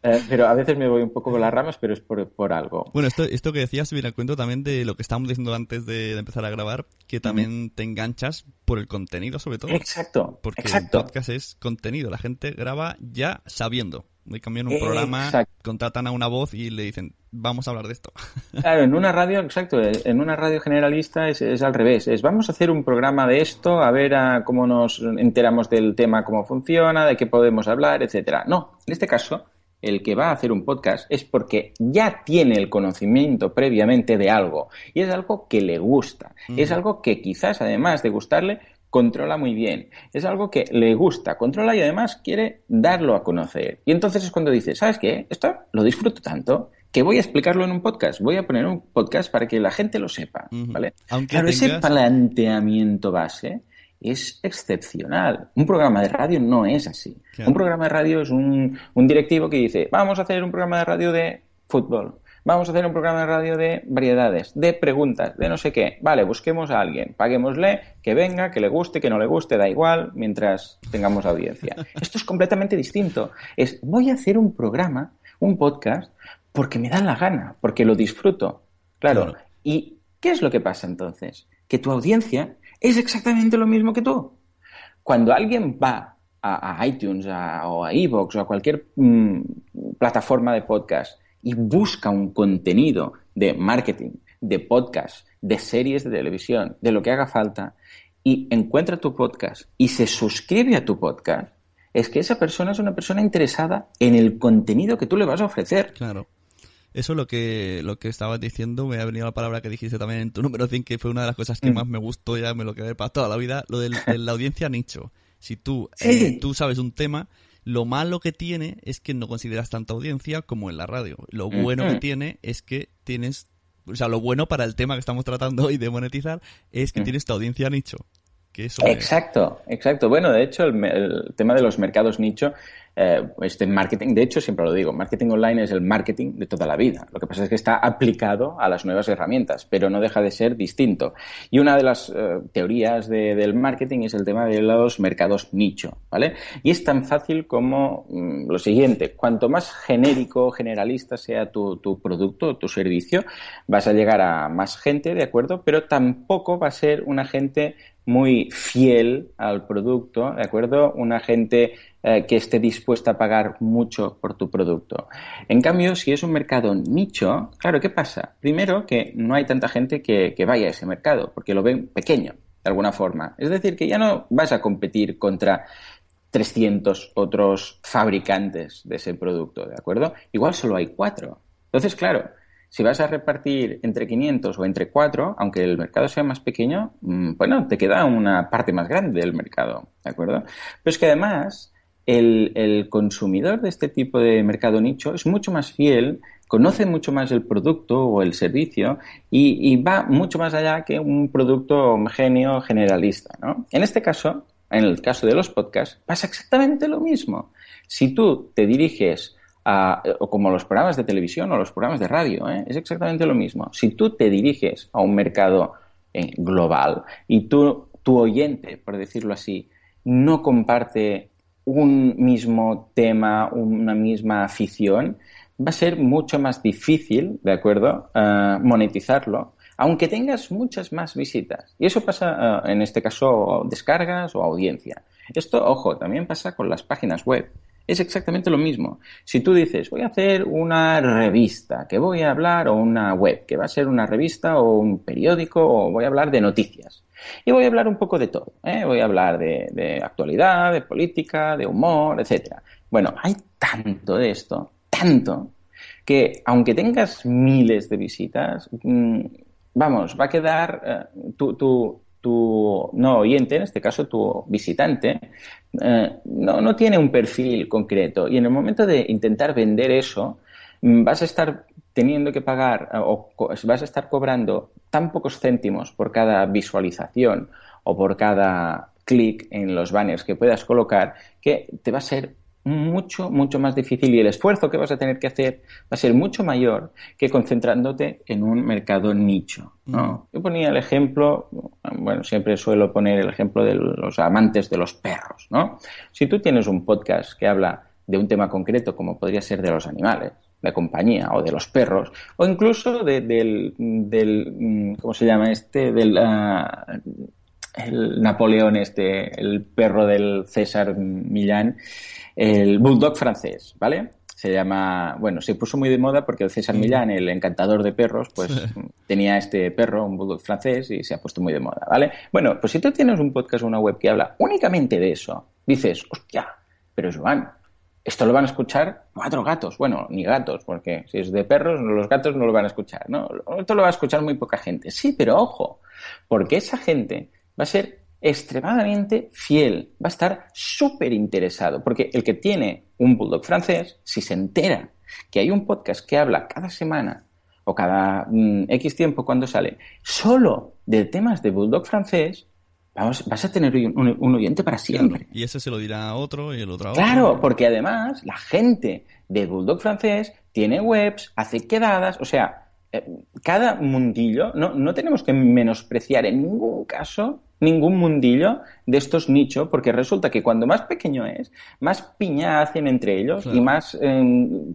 eh, pero a veces me voy un poco con las ramas, pero es por, por algo.
Bueno, esto, esto que decías viene al cuento también de lo que estábamos diciendo antes de, de empezar a grabar, que también te enganchas por el contenido, sobre todo.
Exacto.
Porque
exacto.
el podcast es contenido, la gente graba ya sabiendo. De cambio en un programa exacto. contratan a una voz y le dicen, vamos a hablar de esto.
Claro, en una radio, exacto, en una radio generalista es, es al revés. Es vamos a hacer un programa de esto, a ver a cómo nos enteramos del tema, cómo funciona, de qué podemos hablar, etcétera. No, en este caso, el que va a hacer un podcast es porque ya tiene el conocimiento previamente de algo y es algo que le gusta. Es algo que quizás, además de gustarle, controla muy bien. Es algo que le gusta, controla y además quiere darlo a conocer. Y entonces es cuando dice, ¿sabes qué? Esto lo disfruto tanto que voy a explicarlo en un podcast. Voy a poner un podcast para que la gente lo sepa, ¿vale?
Aunque
claro,
tengas...
ese planteamiento base es excepcional. Un programa de radio no es así.
Claro.
Un programa de radio es un, un directivo que dice, vamos a hacer un programa de radio de fútbol. Vamos a hacer un programa de radio de variedades, de preguntas, de no sé qué. Vale, busquemos a alguien, paguémosle, que venga, que le guste, que no le guste, da igual, mientras tengamos audiencia. Esto es completamente distinto. Es, voy a hacer un programa, un podcast, porque me da la gana, porque lo disfruto. Claro. claro. ¿Y qué es lo que pasa entonces? Que tu audiencia es exactamente lo mismo que tú. Cuando alguien va a, a iTunes a, o a Evox o a cualquier mmm, plataforma de podcast y busca un contenido de marketing, de podcast, de series de televisión, de lo que haga falta, y encuentra tu podcast y se suscribe a tu podcast, es que esa persona es una persona interesada en el contenido que tú le vas a ofrecer.
Claro. Eso lo que, lo que estabas diciendo, me ha venido la palabra que dijiste también en tu número 100, que fue una de las cosas que mm. más me gustó, ya me lo quedé para toda la vida, lo de la audiencia nicho. Si tú, eh, tú sabes un tema, lo malo que tiene es que no consideras tanta audiencia como en la radio. Lo bueno que tiene es que tienes, o sea, lo bueno para el tema que estamos tratando hoy de monetizar es que tienes tu audiencia nicho.
Exacto, exacto. Bueno, de hecho, el, tema de los mercados nicho eh, este marketing, de hecho siempre lo digo, marketing online es el marketing de toda la vida. Lo que pasa es que está aplicado a las nuevas herramientas, pero no deja de ser distinto. Y una de las eh, teorías del marketing es el tema de los mercados nicho, ¿vale? Y es tan fácil como mm, lo siguiente, cuanto más genérico generalista sea tu, tu producto tu servicio, vas a llegar a más gente, ¿de acuerdo? Pero tampoco va a ser una gente muy fiel al producto, ¿de acuerdo? Una gente eh, que esté dispuesta a pagar mucho por tu producto. En cambio, si es un mercado nicho, claro, ¿qué pasa? Primero, que no hay tanta gente que, vaya a ese mercado, porque lo ven pequeño, de alguna forma. Es decir, que ya no vas a competir contra 300 otros fabricantes de ese producto, ¿de acuerdo? Igual solo hay cuatro. Entonces, claro, si vas a repartir entre 500 o entre 4, aunque el mercado sea más pequeño, mm, bueno, te queda una parte más grande del mercado, ¿de acuerdo? Pero es que además el, consumidor de este tipo de mercado nicho es mucho más fiel, conoce mucho más el producto o el servicio y, va mucho más allá que un producto homogéneo generalista. ¿no? En este caso, en el caso de los podcasts, pasa exactamente lo mismo. Si tú te diriges a, o como los programas de televisión o los programas de radio, ¿eh? es exactamente lo mismo. Si tú te diriges a un mercado eh, global y tú, tu oyente, por decirlo así, no comparte un mismo tema, una misma afición, va a ser mucho más difícil, ¿de acuerdo?, eh, monetizarlo, aunque tengas muchas más visitas. Y eso pasa, en este caso, descargas o audiencia. Esto, ojo, también pasa con las páginas web. Es exactamente lo mismo. Si tú dices, voy a hacer una revista, que voy a hablar, o una web, que va a ser una revista o un periódico, o voy a hablar de noticias. Y voy a hablar un poco de todo. ¿eh? Voy a hablar de, actualidad, de política, de humor, etc. Bueno, hay tanto de esto, tanto, que aunque tengas miles de visitas, mm, vamos, va a quedar eh, tu, tu, no oyente, en este caso tu visitante, eh, no, no tiene un perfil concreto. Y en el momento de intentar vender eso, mm, vas a estar teniendo que pagar o vas a estar cobrando tan pocos céntimos por cada visualización o por cada clic en los banners que puedas colocar que te va a ser mucho, mucho más difícil y el esfuerzo que vas a tener que hacer va a ser mucho mayor que concentrándote en un mercado nicho. ¿no? Mm. Yo ponía el ejemplo, bueno, siempre suelo poner el ejemplo de los amantes de los perros. ¿no? Si tú tienes un podcast que habla de un tema concreto, como podría ser de los animales, de compañía o de los perros o incluso del, del mm, ¿cómo se llama este? del ah, el Napoleón este, el perro del César Millán, el bulldog francés, ¿vale? Se llama, bueno, se puso muy de moda porque el César Millán, el encantador de perros, pues tenía este perro, un bulldog francés, y se ha puesto muy de moda, ¿vale? Bueno, pues si tú tienes un podcast o una web que habla únicamente de eso, dices, hostia, pero Joan, esto lo van a escuchar cuatro gatos. Bueno, ni gatos, porque si es de perros, los gatos no lo van a escuchar, ¿no? Esto lo va a escuchar muy poca gente. Sí, pero ojo, porque esa gente va a ser extremadamente fiel, va a estar súper interesado, porque el que tiene un bulldog francés, si se entera que hay un podcast que habla cada semana o cada mm, X tiempo cuando sale solo de temas de bulldog francés, Vamos, vas a tener un, oyente para siempre.
y ese se lo dirá a otro y el otro a
otro. Claro, porque además la gente de Bulldog francés tiene webs, hace quedadas, o sea, eh, cada mundillo, no, no tenemos que menospreciar en ningún caso ningún mundillo de estos nichos, porque resulta que cuando más pequeño es, más piña hacen entre ellos y más em,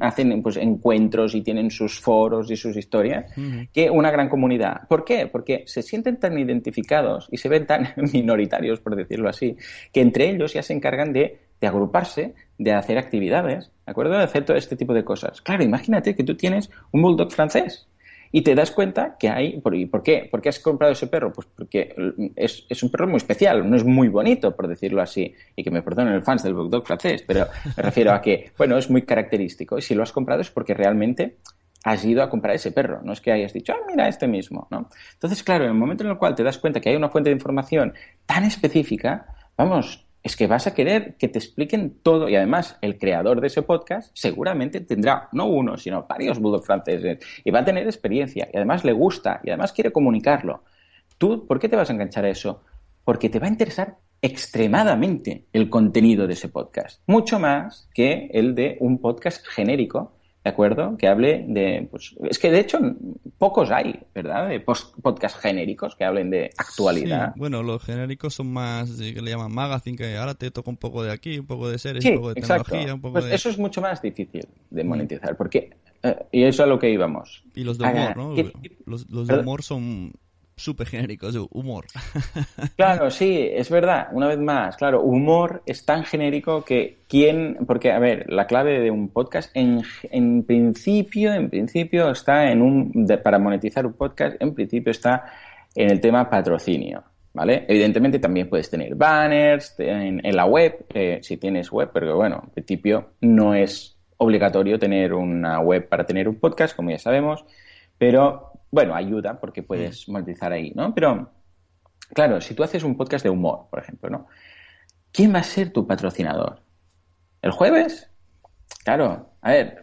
hacen pues, encuentros y tienen sus foros y sus historias que una gran comunidad. ¿Por qué? Porque se sienten tan identificados y se ven tan minoritarios, por decirlo así, que entre ellos ya se encargan de, de agruparse, de hacer actividades, ¿de acuerdo? De hacer todo este tipo de cosas. Claro, imagínate que tú tienes un bulldog francés y te das cuenta que hay... ¿Por, ¿por qué? ¿Por qué has comprado ese perro? Pues porque es, es, un perro muy especial, no es muy bonito, por decirlo así, y que me perdonen el fans del Bulldog francés, pero me refiero a que, bueno, es muy característico. Y si lo has comprado es porque realmente has ido a comprar ese perro, no es que hayas dicho, ah, mira, este mismo, ¿no? Entonces, claro, en el momento en el cual te das cuenta que hay una fuente de información tan específica, vamos, es que vas a querer que te expliquen todo y además el creador de ese podcast seguramente tendrá no uno, sino varios bulldog franceses y va a tener experiencia y además le gusta y además quiere comunicarlo. ¿Tú por qué te vas a enganchar a eso? Porque te va a interesar extremadamente el contenido de ese podcast, mucho más que el de un podcast genérico ¿de acuerdo? Que hable de, pues, es que de hecho pocos hay, ¿verdad? De podcast genéricos que hablen de actualidad.
bueno, los genéricos son más, que le llaman magazine, que ahora te toca un poco de aquí, un poco de series, un poco de tecnología, un poco
pues Eso es mucho más difícil de mm. monetizar, porque, eh, y eso es a lo que íbamos.
Y los de humor, ¿no? Los, los de humor son súper genéricos, humor.
Claro, sí, es verdad. Una vez más, claro, humor es tan genérico que quién, porque a ver, la clave de un podcast en, en principio, en principio está en un, para monetizar un podcast, en principio está en el tema patrocinio. ¿Vale? Evidentemente también puedes tener banners en, la web, eh, si tienes web, pero bueno, en principio no es obligatorio tener una web para tener un podcast, como ya sabemos, pero bueno, ayuda porque puedes mm. monetizar ahí, ¿no? Pero, claro, si tú haces un podcast de humor, por ejemplo, ¿no? ¿Quién va a ser tu patrocinador? ¿El jueves? Claro, a ver,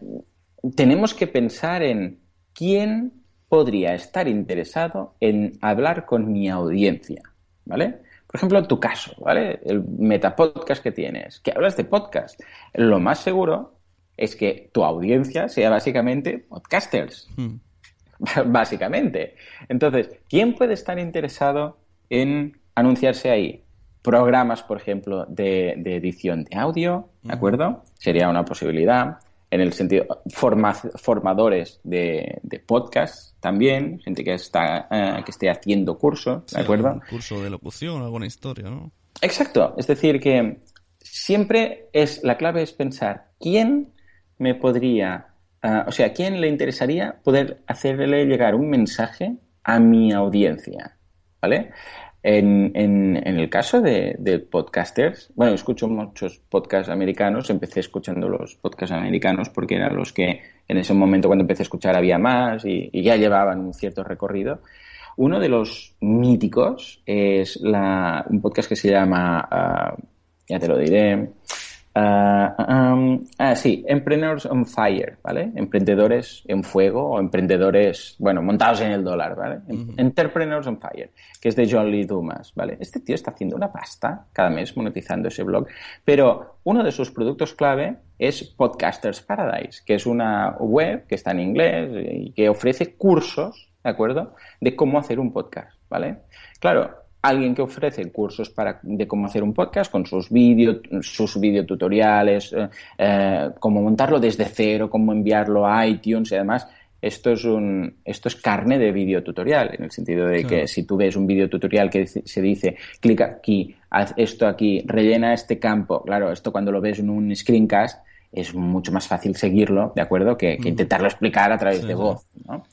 tenemos que pensar en quién podría estar interesado en hablar con mi audiencia, ¿vale? Por ejemplo, tu caso, ¿vale? El metapodcast que tienes, que hablas de podcast. Lo más seguro es que tu audiencia sea básicamente podcasters. Mm. básicamente. Entonces, ¿quién puede estar interesado en anunciarse ahí? Programas, por ejemplo, de, edición de audio, ¿de acuerdo? Sería una posibilidad. En el sentido, formadores de, podcast también, gente que está eh, que esté haciendo cursos, ¿de acuerdo? Un
curso de locución, alguna historia, ¿no?
Exacto. Es decir, que siempre es la clave es pensar quién me podría Ah, o sea, ¿a quién le interesaría poder hacerle llegar un mensaje a mi audiencia? ¿Vale? En, el caso de, podcasters, bueno, escucho muchos podcasts americanos, empecé escuchando los podcasts americanos porque eran los que en ese momento cuando empecé a escuchar había más y, ya llevaban un cierto recorrido. Uno de los míticos es un podcast que se llama, ah, ya te lo diré, Ah, ah, sí, Emprendedores on Fire, ¿vale? Emprendedores en fuego o emprendedores, bueno, montados en el dólar, ¿vale? Entrepreneurs on Fire, que es de John Lee Dumas, ¿vale? Este tío está haciendo una pasta cada mes monetizando ese blog, pero uno de sus productos clave es Podcasters Paradise, que es una web que está en inglés y que ofrece cursos, ¿de acuerdo?, de cómo hacer un podcast, ¿vale? Claro, alguien que ofrece cursos para, de cómo hacer un podcast con sus vídeos, sus videotutoriales, eh, eh, cómo montarlo desde cero, cómo enviarlo a iTunes y además esto es un esto es carne de videotutorial en el sentido de que si tú ves un videotutorial que se dice clica aquí, haz esto aquí, rellena este campo, claro, esto cuando lo ves en un screencast es mucho más fácil seguirlo, ¿de acuerdo? Que, intentarlo explicar a través de voz, ¿no?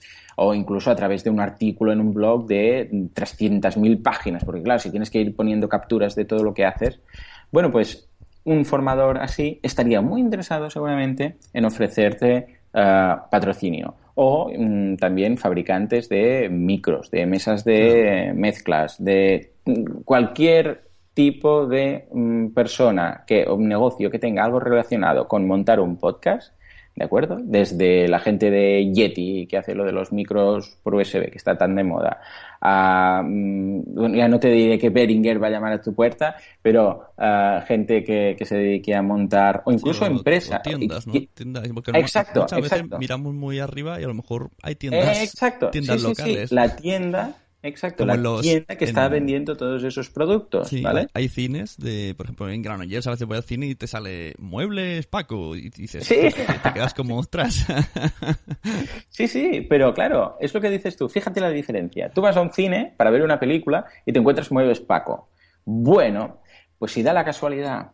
O incluso a través de un artículo en un blog de 300.000 páginas, porque claro, si tienes que ir poniendo capturas de todo lo que haces, bueno, pues un formador así estaría muy interesado seguramente en ofrecerte eh, patrocinio o mm, también fabricantes de micros, de mesas de mezclas, de cualquier tipo de mm, persona que o negocio que tenga algo relacionado con montar un podcast ¿de acuerdo? Desde la gente de Yeti, que hace lo de los micros por USB, que está tan de moda, a, mm, ya no te diré que Beringer va a llamar a tu puerta, pero gente que, se dedique a montar, o incluso empresas.
tiendas, ¿no? Tiendas, exacto, muchas veces miramos muy arriba y a lo mejor hay tiendas,
exacto. tiendas locales. La tienda Exacto, la tienda que está vendiendo todos esos productos, ¿vale?
Hay cines, de, por ejemplo, en Granollers a veces voy al cine y te sale muebles Paco y dices, sí. te quedas como ostras.
sí, sí, pero claro, es lo que dices tú, fíjate la diferencia. Tú vas a un cine para ver una película y te encuentras muebles Paco. Bueno, pues si da la casualidad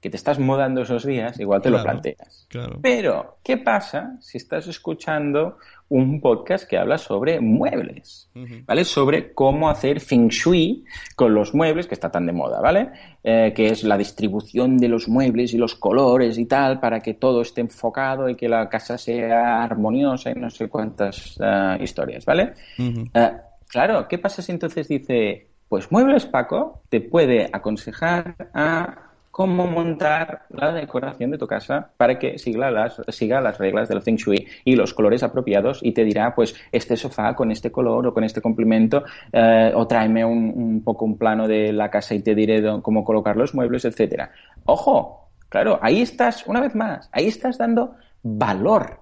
que te estás mudando esos días, igual te lo planteas.
claro.
Pero, ¿qué pasa si estás escuchando un podcast que habla sobre muebles? ¿Vale? Sobre cómo hacer feng shui con los muebles, que está tan de moda, ¿vale? Eh, que es la distribución de los muebles y los colores y tal, para que todo esté enfocado y que la casa sea armoniosa y no sé cuántas eh, historias, ¿vale? Eh, claro, ¿qué pasa si entonces dice, pues Muebles Paco te puede aconsejar a cómo montar la decoración de tu casa para que siga las, siga las reglas del Feng Shui y los colores apropiados y te dirá, pues, este sofá con este color o con este complemento eh, o tráeme un, un poco un plano de la casa y te diré cómo colocar los muebles, etcétera. Ojo, claro, ahí estás, una vez más, ahí estás dando valor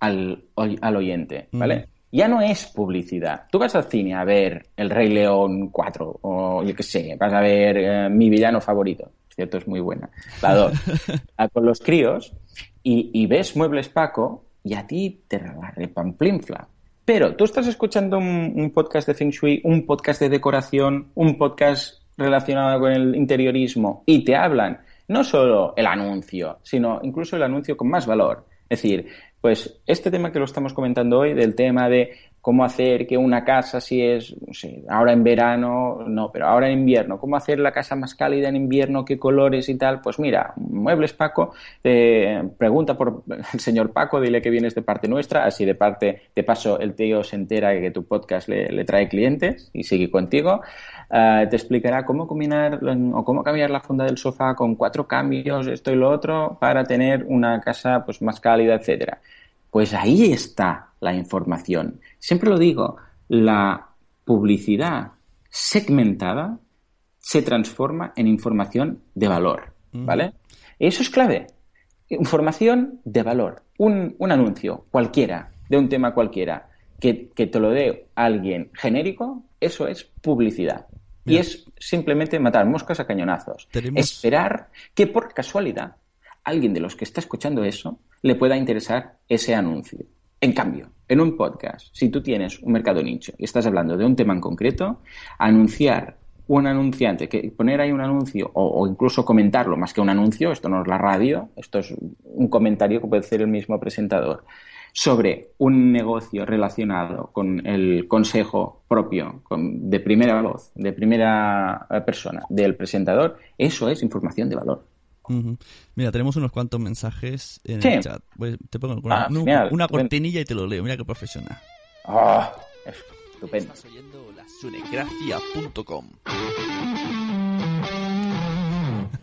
al, al oyente, ¿vale? Ya no es publicidad. Tú vas al cine a ver El Rey León 4 o yo qué sé, vas a ver eh, mi villano favorito. Es cierto, es muy buena. La 2. a- con los críos y, y ves Muebles Paco y a ti te la repamplinfla. Pero tú estás escuchando un, un podcast de Feng Shui, un podcast de decoración, un podcast relacionado con el interiorismo y te hablan no solo el anuncio, sino incluso el anuncio con más valor. Es decir, pues este tema que lo estamos comentando hoy, del tema de cómo hacer que una casa, si es, ahora en verano, no, pero ahora en invierno, cómo hacer la casa más cálida en invierno, qué colores y tal, pues mira, Muebles Paco, eh, pregunta por el señor Paco, dile que vienes de parte nuestra, así de parte, de paso, el tío se entera que tu podcast le, trae clientes y sigue contigo. Eh, te explicará cómo combinar o cómo cambiar la funda del sofá con cuatro cambios, esto y lo otro, para tener una casa pues más cálida, etcétera. Pues ahí está la información. Siempre lo digo, la publicidad segmentada se transforma en información de valor, ¿vale? Eso es clave. Información de valor. Un, un anuncio cualquiera, de un tema cualquiera, que, que te lo dé alguien genérico, eso es publicidad. Y es simplemente matar moscas a cañonazos.
Tenemos-
Esperar que por casualidad alguien de los que está escuchando eso le pueda interesar ese anuncio. En cambio, en un podcast, si tú tienes un mercado nicho y estás hablando de un tema en concreto, anunciar un anunciante, que poner ahí un anuncio o, incluso comentarlo más que un anuncio, esto no es la radio, esto es un comentario que puede hacer el mismo presentador, sobre un negocio relacionado con el consejo propio, de primera voz, de primera persona, del presentador, eso es información de valor.
Mira, tenemos unos cuantos mensajes en
Sí.
el chat. Pues te pongo una,
Ah,
una cortinilla y te lo leo. Mira qué profesional.
Ah, estupendo.
Estás oyendo la sunecracia.com.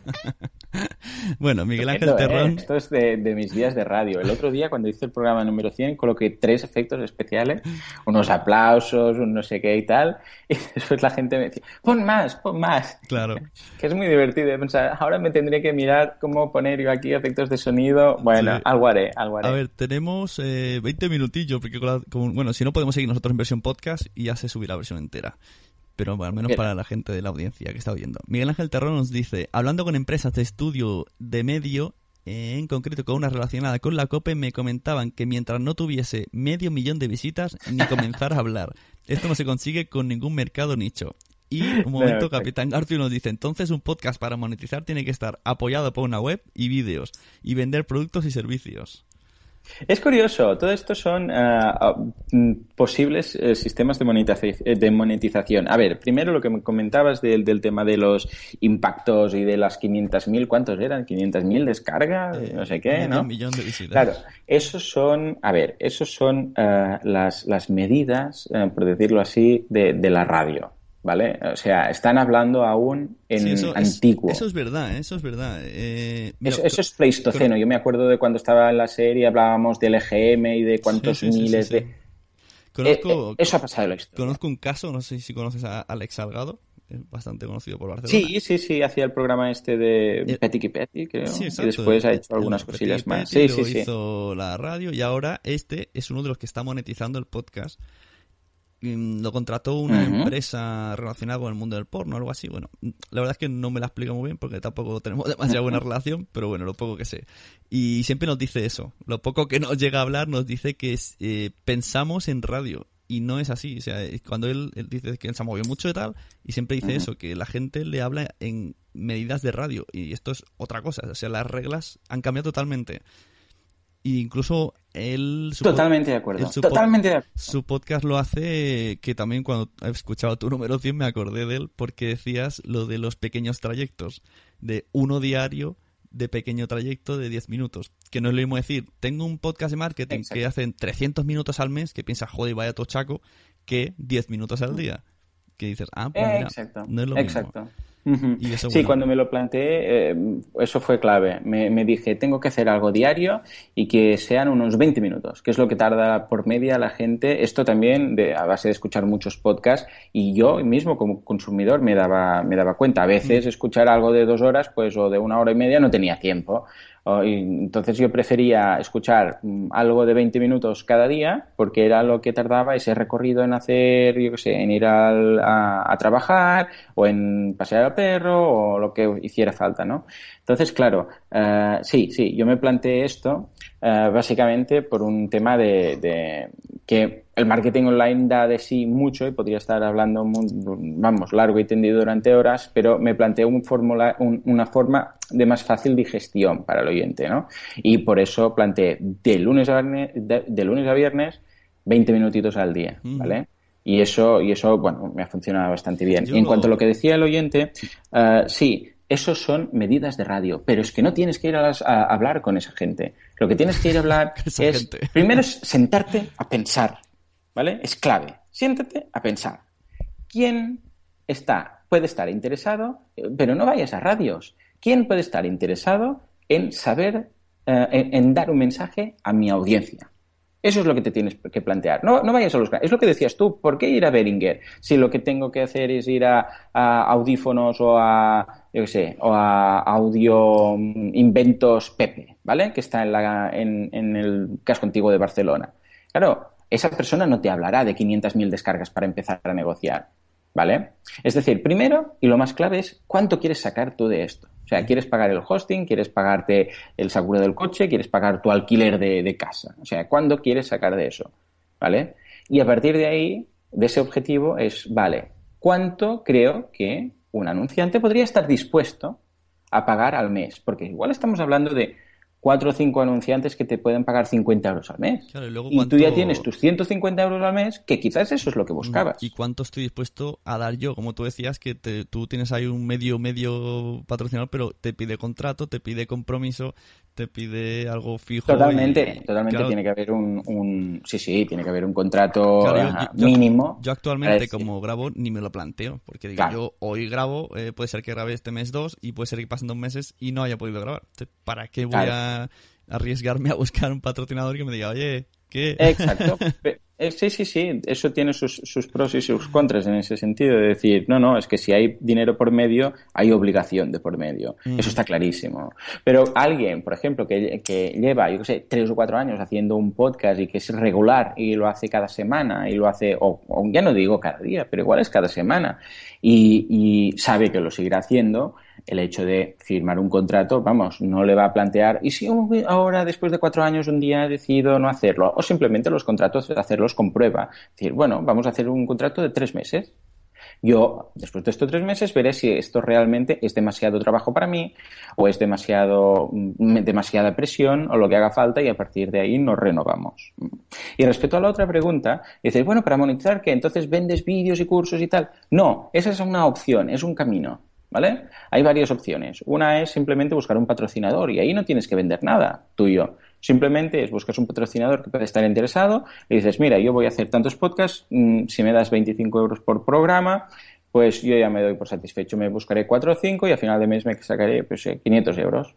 bueno, Miguel Ángel
¿eh?
Terrón.
Esto es de, de mis días de radio. El otro día, cuando hice el programa número 100, coloqué tres efectos especiales, unos aplausos, un no sé qué y tal, y después la gente me decía, pon más, pon más.
Claro.
Que es muy divertido de pensar, ahora me tendré que mirar cómo poner yo aquí efectos de sonido. Bueno,
Sí.
algo haré, algo haré.
A ver, tenemos eh, 20 minutillos, porque con la- con- bueno, si no podemos seguir nosotros en versión podcast y ya se subirá la versión entera. Pero bueno, al menos para la gente de la audiencia que está oyendo. Miguel Ángel Terrón nos dice, hablando con empresas de estudio de medio, eh, en concreto con una relacionada con la COPE, me comentaban que mientras no tuviese medio millón de visitas, ni comenzar a hablar. Esto no se consigue con ningún mercado nicho. Y un momento. Capitán Garfield nos dice, entonces un podcast para monetizar tiene que estar apoyado por una web y vídeos y vender productos y servicios.
Es curioso, todo esto son mm, posibles eh, sistemas de, eh, de monetización. A ver, primero lo que me comentabas del, del tema de los impactos y de las 500.000, ¿cuántos eran? 500.000 descargas,
Eh,
no sé qué, ¿no?
millón de visitas.
Claro, esos son, a ver, esos son ah, las, las medidas, por decirlo así, de, de la radio, ¿vale? O sea, están hablando aún en
Sí, eso es-
antiguo.
eso es verdad, eso es verdad. Eh, mira,
Eso, eso es pleistoceno. Yo me acuerdo de cuando estaba en la serie, hablábamos del EGM y de cuántos
Sí, sí, sí,
miles de...
Conozco,
Eh, eh, eso ha pasado en la historia.
conozco un caso, no sé si conoces a Alex Salgado, bastante conocido por Barcelona.
Sí, sí, sí, hacía el programa este de
Eh,
Petty Petty, creo.
Sí,
y después ha hecho algunas
el
cosillas
Petit
más.
Petit,
Sí, sí,
luego
sí.
hizo la radio y ahora este es uno de los que está monetizando el podcast. Mm, Lo contrató una empresa relacionada con el mundo del porno algo así. Bueno, la verdad es que no me la explica muy bien porque tampoco tenemos demasiada buena relación, pero bueno, lo poco que sé. Y siempre nos dice eso. Lo poco que nos llega a hablar nos dice que eh, pensamos en radio. y no es así. O sea, cuando él, dice que se ha movido mucho y tal, y siempre dice eso, que la gente le habla en medidas de radio, y esto es otra cosa. O sea, las reglas han cambiado totalmente. E incluso él...
Totalmente de acuerdo. Totalmente de acuerdo.
Su podcast lo hace que también cuando he escuchado tu número 100 me acordé de él porque decías lo de los pequeños trayectos, de uno diario de pequeño trayecto de 10 minutos. Que no es lo mismo decir, tengo un podcast de marketing que hacen 300 minutos al mes, que piensas, joder, vaya tochaco, que 10 minutos al día. Que dices, ah, pues mira, no es lo
Exacto sí, cuando me lo planteé, eh, eso fue clave. Me, dije, tengo que hacer algo diario y que sean unos 20 minutos, que es lo que tarda por media la gente. Esto también de, a base de escuchar muchos podcasts y yo mismo como consumidor me daba, me daba cuenta. A veces escuchar algo de dos horas, pues o de una hora y media no tenía tiempo. Entonces yo prefería escuchar mm, algo de 20 minutos cada día porque era lo que tardaba ese recorrido en hacer, yo qué sé, en ir a, trabajar o en pasear al perro o lo que hiciera falta, ¿no? Entonces, claro, eh, sí, sí, yo me planteé esto eh, básicamente por un tema de, que el marketing online da de sí mucho y podría estar hablando, vamos, largo y tendido durante horas, pero me planteé un una forma de más fácil digestión para el oyente, ¿no? Y por eso planteé de lunes a viernes, de, lunes a viernes 20 minutitos al día, ¿vale? Y eso, y eso, bueno, me ha funcionado bastante bien. en cuanto a lo que decía el oyente, uh, sí, esos son medidas de radio, pero es que no tienes que ir a, hablar con esa gente. Lo que tienes que ir a hablar es, primero es sentarte a pensar, ¿vale? Es clave. Siéntate a pensar. ¿Quién está, puede estar interesado, pero no vayas a radios? ¿Quién puede estar interesado en saber, eh, en dar un mensaje a mi audiencia? Eso es lo que te tienes que plantear. No, no vayas a los... Es lo que decías tú. ¿Por qué ir a Beringer si lo que tengo que hacer es ir a, audífonos o a, yo qué sé, o a audio mm, inventos Pepe, ¿vale? Que está en, la, en, en el casco antiguo de Barcelona. Claro, esa persona no te hablará de 500.000 descargas para empezar a negociar, ¿vale? Es decir, primero, y lo más clave es, ¿cuánto quieres sacar tú de esto? O sea, quieres pagar el hosting, quieres pagarte el seguro del coche, quieres pagar tu alquiler de, casa. O sea, ¿cuándo quieres sacar de eso? ¿Vale? Y a partir de ahí, de ese objetivo es, vale, ¿cuánto creo que un anunciante podría estar dispuesto a pagar al mes? Porque igual estamos hablando de cuatro o cinco anunciantes que te pueden pagar 50 euros al mes. y, tú ya tienes tus 150 euros al mes, que quizás eso es lo que buscabas.
¿Y cuánto estoy dispuesto a dar yo? Como tú decías, que tú tienes ahí un medio, medio patrocinador, pero te pide contrato, te pide compromiso, te pide algo fijo.
Totalmente, totalmente tiene que haber un, Sí, sí, tiene que haber un contrato mínimo.
Yo, actualmente, como grabo, ni me lo planteo, porque digo, yo hoy grabo, eh, puede ser que grabe este mes dos, y puede ser que pasen dos meses y no haya podido grabar. ¿Para qué voy a arriesgarme a buscar un patrocinador que me diga, oye, ¿qué?
Exacto. Eh, sí, sí, sí, eso tiene sus, pros y sus contras en ese sentido, de decir, no, no, es que si hay dinero por medio, hay obligación de por medio. Mm. Eso está clarísimo. Pero alguien, por ejemplo, que, que lleva, yo qué sé, tres o cuatro años haciendo un podcast y que es regular y lo hace cada semana y lo hace, o, ya no digo cada día, pero igual es cada semana y, y sabe que lo seguirá haciendo, el hecho de firmar un contrato, vamos, no le va a plantear, ¿y si ahora, después de cuatro años, un día decido no hacerlo? O simplemente los contratos, hacerlos con prueba. Es decir, bueno, vamos a hacer un contrato de tres meses. Yo, después de estos tres meses, veré si esto realmente es demasiado trabajo para mí o es demasiado, mm, demasiada presión o lo que haga falta y a partir de ahí nos renovamos. Y respecto a la otra pregunta, dices, bueno, para monetizar, que entonces vendes vídeos y cursos y tal. No, esa es una opción, es un camino. ¿Vale? Hay varias opciones. Una es simplemente buscar un patrocinador y ahí no tienes que vender nada tuyo. Simplemente es buscar un patrocinador que puede estar interesado y dices, mira, yo voy a hacer tantos podcasts, mm, si me das 25 euros por programa, pues yo ya me doy por satisfecho, me buscaré 4 o 5 y a final de mes me sacaré pues, 500 euros.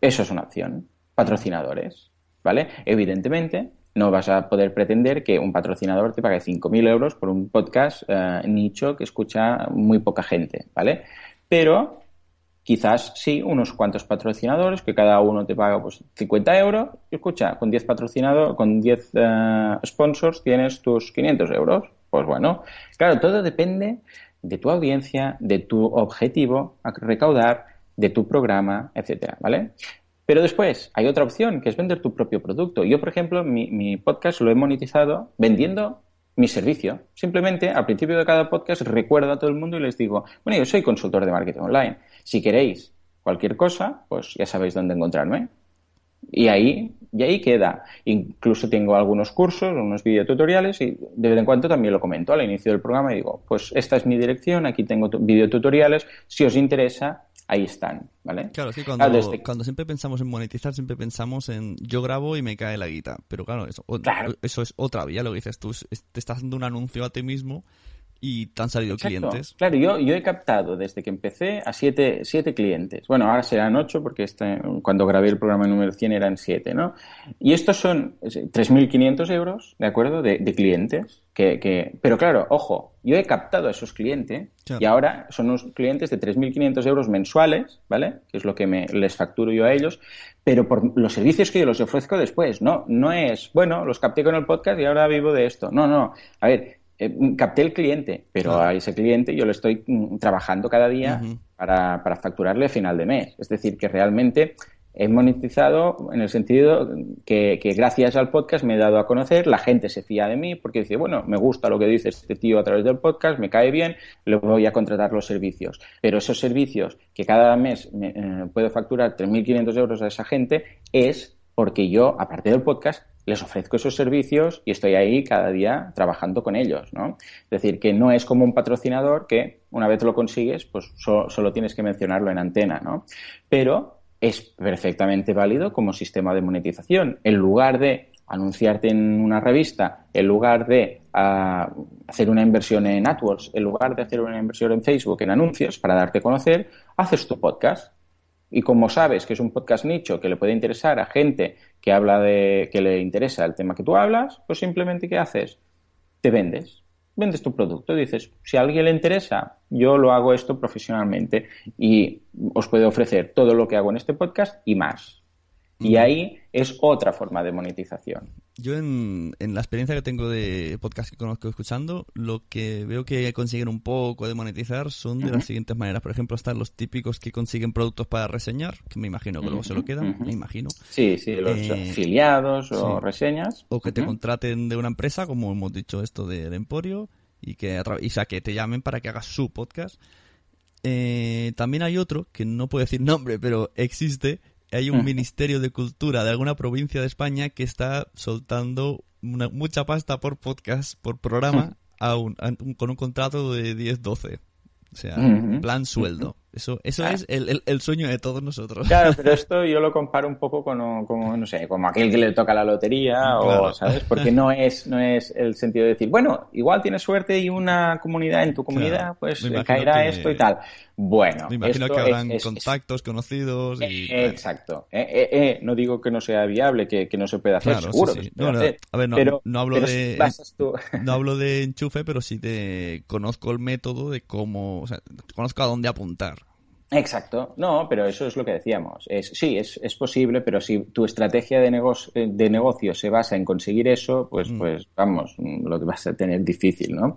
Eso es una opción. Patrocinadores, ¿vale? Evidentemente, no vas a poder pretender que un patrocinador te pague 5.000 euros por un podcast eh, nicho que escucha muy poca gente, ¿vale? Pero quizás sí, unos cuantos patrocinadores, que cada uno te paga pues 50 euros, y escucha, con 10 patrocinadores, con 10 eh, sponsors tienes tus 500 euros. Pues bueno, claro, todo depende de tu audiencia, de tu objetivo a recaudar, de tu programa, etcétera, ¿vale? Pero después hay otra opción, que es vender tu propio producto. Yo, por ejemplo, mi, mi podcast lo he monetizado vendiendo mi servicio. Simplemente al principio de cada podcast recuerdo a todo el mundo y les digo, bueno, yo soy consultor de marketing online. Si queréis cualquier cosa, pues ya sabéis dónde encontrarme. Y ahí, y ahí queda. Incluso tengo algunos cursos, unos videotutoriales y de vez en cuando también lo comento al inicio del programa y digo, pues esta es mi dirección, aquí tengo videotutoriales, si os interesa, ahí están, ¿vale?
Claro, sí, cuando, cuando siempre pensamos en monetizar, siempre pensamos en yo grabo y me cae la guita. Pero claro, eso, eso es otra vía, lo que dices tú, te estás dando un anuncio a ti mismo y te han salido clientes.
Claro, yo, yo he captado desde que empecé a siete, siete clientes. Bueno, ahora serán ocho porque este, cuando grabé el programa número 100 eran siete, ¿no? Y estos son 3.500 euros, ¿de acuerdo? De, de clientes. Que, que, Pero claro, ojo, yo he captado a esos clientes y ahora son unos clientes de 3.500 euros mensuales, ¿vale? Que es lo que me, les facturo yo a ellos, pero por los servicios que yo los ofrezco después, ¿no? No es, bueno, los capté con el podcast y ahora vivo de esto. No, no. A ver, eh, capté el cliente, pero a ese cliente yo le estoy mm, trabajando cada día para, para facturarle a final de mes. Es decir, que realmente he monetizado en el sentido que, que, gracias al podcast me he dado a conocer, la gente se fía de mí porque dice, bueno, me gusta lo que dice este tío a través del podcast, me cae bien, le voy a contratar los servicios. Pero esos servicios que cada mes me, eh, puedo facturar 3.500 euros a esa gente es porque yo, aparte del podcast, les ofrezco esos servicios y estoy ahí cada día trabajando con ellos, ¿no? Es decir, que no es como un patrocinador que una vez lo consigues, pues solo tienes que mencionarlo en antena, ¿no? Pero es perfectamente válido como sistema de monetización. En lugar de anunciarte en una revista, en lugar de uh, hacer una inversión en AdWords, en lugar de hacer una inversión en Facebook, en anuncios para darte a conocer, haces tu podcast. Y como sabes que es un podcast nicho que le puede interesar a gente que habla de que le interesa el tema que tú hablas, pues simplemente ¿qué haces? Te vendes. Vendes tu producto. Dices, si a alguien le interesa, yo lo hago esto profesionalmente y os puedo ofrecer todo lo que hago en este podcast y más. Y ahí es otra forma de monetización.
Yo en, la experiencia que tengo de podcast que conozco escuchando, lo que veo que consiguen un poco de monetizar son de las siguientes maneras. Por ejemplo, están los típicos que consiguen productos para reseñar, que me imagino que luego se lo quedan, me imagino.
Sí, sí, los eh, afiliados o reseñas.
O que te contraten de una empresa, como hemos dicho esto de, Emporio, y que, y, sea, que te llamen para que hagas su podcast. Eh, también hay otro, que no puedo decir nombre, pero existe, hay un ministerio de cultura de alguna provincia de España que está soltando mucha pasta por podcast, por programa, con un contrato de 10-12. O sea, plan sueldo. Eso, eso es el, el, sueño de todos nosotros.
Claro, pero esto yo lo comparo un poco con, no sé, como aquel que le toca la lotería, o, ¿sabes? Porque no es, no es el sentido de decir, bueno, igual tienes suerte y una comunidad en tu comunidad, pues le caerá esto y tal. Bueno,
me imagino que habrán contactos conocidos y...
Eh, exacto. Eh, eh, no digo que no sea viable, que, no se pueda hacer, seguro.
no, a ver, no, hablo de... no hablo de enchufe, pero sí te conozco el método de cómo... O sea, conozco a dónde apuntar.
Exacto, no, pero eso es lo que decíamos. Es, sí, es, es posible, pero si tu estrategia de, negocio, de negocio se basa en conseguir eso, pues, mm. pues vamos, lo vas a tener difícil, ¿no?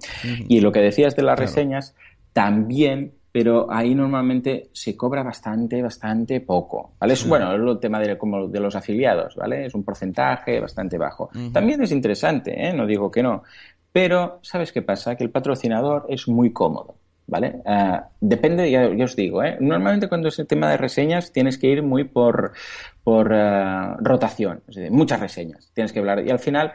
Y lo que decías de las reseñas, también, pero ahí normalmente se cobra bastante, bastante poco, ¿vale? Es, bueno, es el tema de, como de los afiliados, ¿vale? Es un porcentaje bastante bajo. También es interesante, ¿eh? No digo que no. Pero, ¿sabes qué pasa? Que el patrocinador es muy cómodo. ¿Vale? Uh, depende, ya, os digo, ¿eh? Normalmente cuando es el tema de reseñas tienes que ir muy por, por uh, rotación, muchas reseñas tienes que hablar. Y al final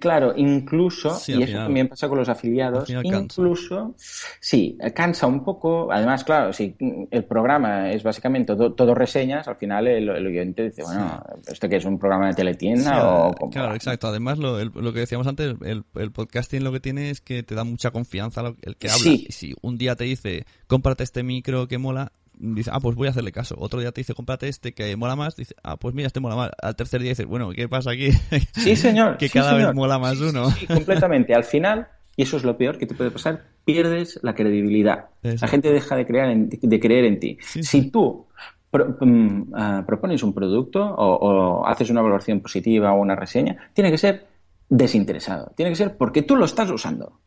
Claro, incluso, y eso también pasa con los afiliados, incluso, sí, cansa un poco. Además, claro, si el programa es básicamente todo, reseñas, al final el, oyente dice, bueno, ¿esto que es un programa de teletienda o
Claro, exacto. Además, lo, lo, que decíamos antes, el, el, podcasting lo que tiene es que te da mucha confianza el que habla. Y si un día te dice, cómprate este micro que mola, dice, ah, pues voy a hacerle caso. Otro día te dice, cómprate este que mola más. Dice, ah, pues mira, este mola más. Al tercer día dices, bueno, ¿qué pasa aquí?
Sí, señor.
que cada vez mola más uno.
Sí, completamente. Al final, y eso es lo peor que te puede pasar, pierdes la credibilidad. La gente deja de, creer en, de creer en ti. Si tú mm, ah, propones un producto o, o haces una valoración positiva o una reseña, tiene que ser desinteresado. Tiene que ser porque tú lo estás usando.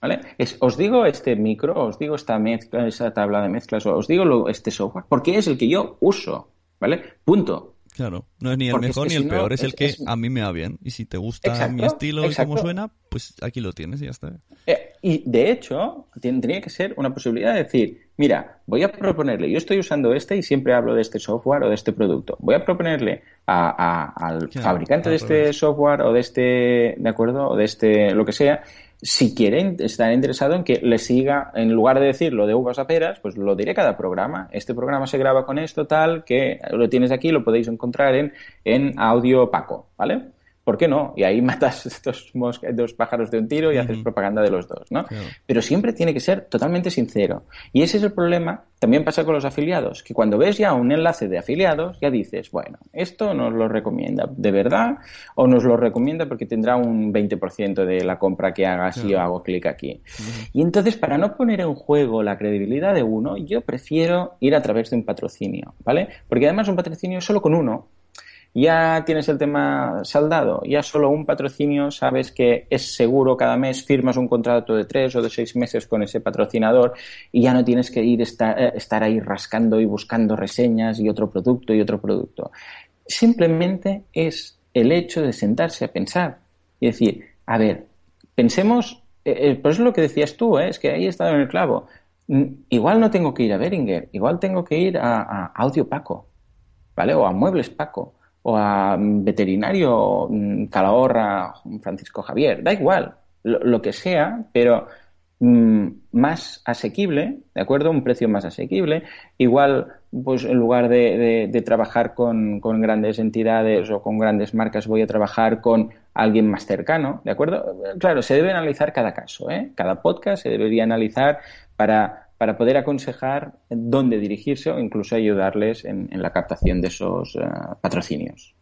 ¿Vale? Es, os digo este micro, os digo esta mezcla, esa tabla de mezclas, os digo este software, porque es el que yo uso. ¿Vale? Punto.
Claro, no es ni el mejor ni el peor, es, el que a mí me va bien. Y si te gusta mi estilo y cómo suena, pues aquí lo tienes y ya está.
Eh, y de hecho, tendría que ser una posibilidad de decir, mira, voy a proponerle, yo estoy usando este y siempre hablo de este software o de este producto. Voy a proponerle al fabricante de este software o de este, ¿de acuerdo? O de este, lo que sea, si quieren estar interesado en que le siga, en lugar de decirlo de uvas a peras, pues lo diré cada programa. Este programa se graba con esto, tal, que lo tienes aquí, lo podéis encontrar en, en audio Paco, ¿vale? ¿Por qué no? Y ahí matas dos, dos pájaros de un tiro y haces propaganda de los dos, ¿no? Pero siempre tiene que ser totalmente sincero. Y ese es el problema, también pasa con los afiliados, que cuando ves ya un enlace de afiliados, ya dices, bueno, esto nos lo recomienda de verdad o nos lo recomienda porque tendrá un 20% de la compra que haga si yo hago clic aquí. Y entonces, para no poner en juego la credibilidad de uno, yo prefiero ir a través de un patrocinio, ¿vale? Porque además un patrocinio solo con uno ya tienes el tema saldado, ya solo un patrocinio, sabes que es seguro cada mes, firmas un contrato de tres o de seis meses con ese patrocinador y ya no tienes que ir estar, eh, estar ahí rascando y buscando reseñas y otro producto y otro producto. Simplemente es el hecho de sentarse a pensar y decir, a ver, pensemos, eh, eh, por eso es lo que decías tú, es que ahí he estado en el clavo. Mm, igual no tengo que ir a Beringer, igual tengo que ir a, a Audio Paco, ¿vale? O a Muebles Paco o a veterinario mm, Calahorra, Francisco Javier, da igual, lo, que sea, pero mm, más asequible, ¿de acuerdo? Un precio más asequible. Igual, pues en lugar de, trabajar con, grandes entidades o con grandes marcas, voy a trabajar con alguien más cercano, ¿de acuerdo? Claro, se debe analizar cada caso, ¿eh? Cada podcast se debería analizar para para poder aconsejar dónde dirigirse o incluso ayudarles en, la captación de esos eh, patrocinios.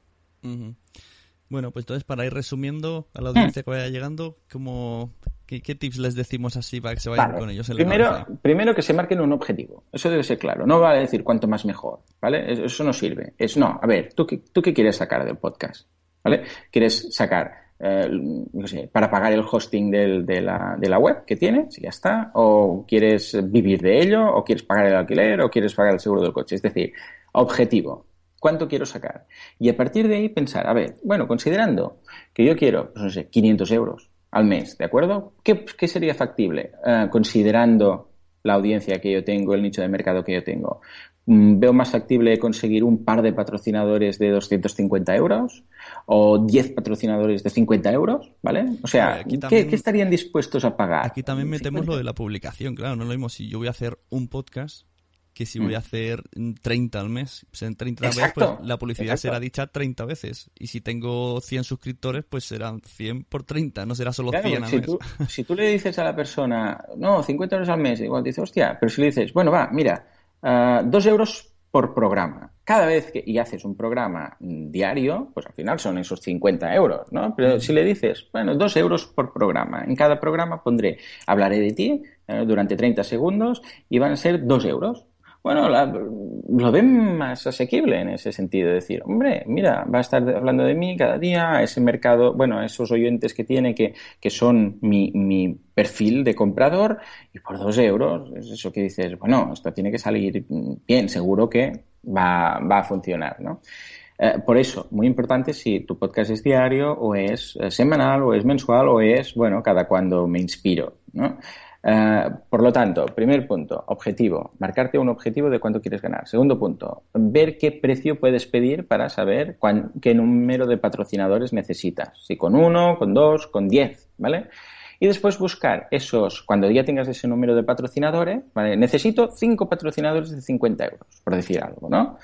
Bueno, pues entonces para ir resumiendo a la audiencia que vaya llegando, ¿cómo, qué, tips les decimos así para que se vayan con ellos?
primero, primero que se marquen un objetivo, eso debe ser claro, no va a decir cuánto más mejor, ¿vale? Eso no sirve. Es no, a ver, ¿tú, tú qué quieres sacar del podcast? ¿Vale? ¿Quieres sacar eh, para pagar el hosting de, la, web que tienes y ya está, o quieres vivir de ello, o quieres pagar el alquiler, o quieres pagar el seguro del coche. Es decir, objetivo. ¿Cuánto quiero sacar? Y a partir de ahí pensar, a ver, bueno, considerando que yo quiero, pues no sé, 500 euros al mes, ¿de acuerdo? ¿Qué, qué sería factible? Eh, considerando la audiencia que yo tengo, el nicho de mercado que yo tengo. Mm, veo más factible conseguir un par de patrocinadores de 250 euros o 10 patrocinadores de 50 euros, ¿vale? O sea, ¿qué, estarían dispuestos a pagar?
Aquí también metemos lo de la publicación, claro, no lo mismo si yo voy a hacer un podcast que si voy a mm. hacer 30 al mes. Pues en 30 veces, pues la publicidad será dicha 30 veces. Y si tengo 100 suscriptores, pues serán 100 por 30, no será solo 100 al
si
mes.
Tú, si tú le dices a la persona, no, 50 euros al mes, igual dice, hostia, pero si le dices, bueno, va, mira, uh, dos euros por programa. Cada vez que y haces un programa diario, pues al final son esos 50 euros, ¿no? Pero si le dices, bueno, dos euros por programa, en cada programa pondré, hablaré de ti eh, durante 30 segundos y van a ser dos euros bueno, lo ven más asequible en ese sentido. Decir, hombre, mira, va a estar hablando de mí cada día, ese mercado, bueno, esos oyentes que tiene que, que son mi, mi perfil de comprador y por dos euros, es eso que dices, bueno, esto tiene que salir bien, seguro que va, va a funcionar, ¿no? Eh, por eso, muy importante si tu podcast es diario o es eh, semanal o es mensual o es, bueno, cada cuando me inspiro, ¿no? Eh, por lo tanto, primer punto, objetivo, marcarte un objetivo de cuánto quieres ganar. Segundo punto, ver qué precio puedes pedir para saber qué número de patrocinadores necesitas. Si con uno, con dos, con diez, ¿vale? Y después buscar esos, cuando ya tengas ese número de patrocinadores, ¿vale? Necesito cinco patrocinadores de 50 euros, por decir algo, ¿no?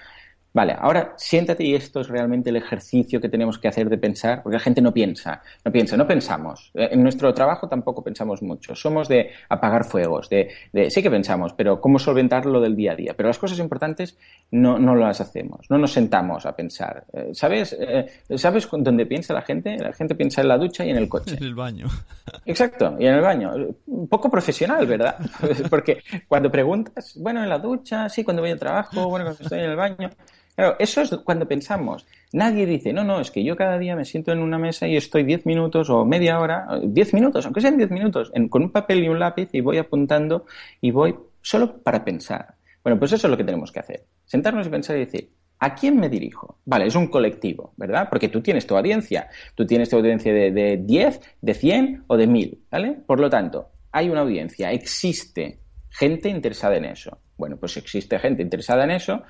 Vale, ahora siéntate y esto es realmente el ejercicio que tenemos que hacer de pensar, porque la gente no piensa, no piensa, no pensamos. Eh, en nuestro trabajo tampoco pensamos mucho. Somos de apagar fuegos, de, de sí que pensamos, pero cómo solventarlo del día a día. Pero las cosas importantes no, no las hacemos, no nos sentamos a pensar. Eh, ¿Sabes? Eh, ¿Sabes dónde piensa la gente? La gente piensa en la ducha y en el coche.
En el baño.
Exacto, y en el baño. Un poco profesional, ¿verdad? porque cuando preguntas, bueno, en la ducha, sí, cuando voy al trabajo, bueno, cuando estoy en el baño. Claro, eso es cuando pensamos. Nadie dice, no, no, es que yo cada día me siento en una mesa y estoy 10 minutos o media hora, 10 minutos, aunque sean 10 minutos, con un papel y un lápiz y voy apuntando y voy solo para pensar. Bueno, pues eso es lo que tenemos que hacer. Sentarnos y pensar y decir, ¿A quién me dirijo? Vale, es un colectivo, ¿verdad? Porque tú tienes tu audiencia. Tú tienes tu audiencia de, de 10, de 100 o de 1000, ¿vale? Por lo tanto, hay una audiencia, existe gente interesada en eso. Bueno, pues existe gente interesada en eso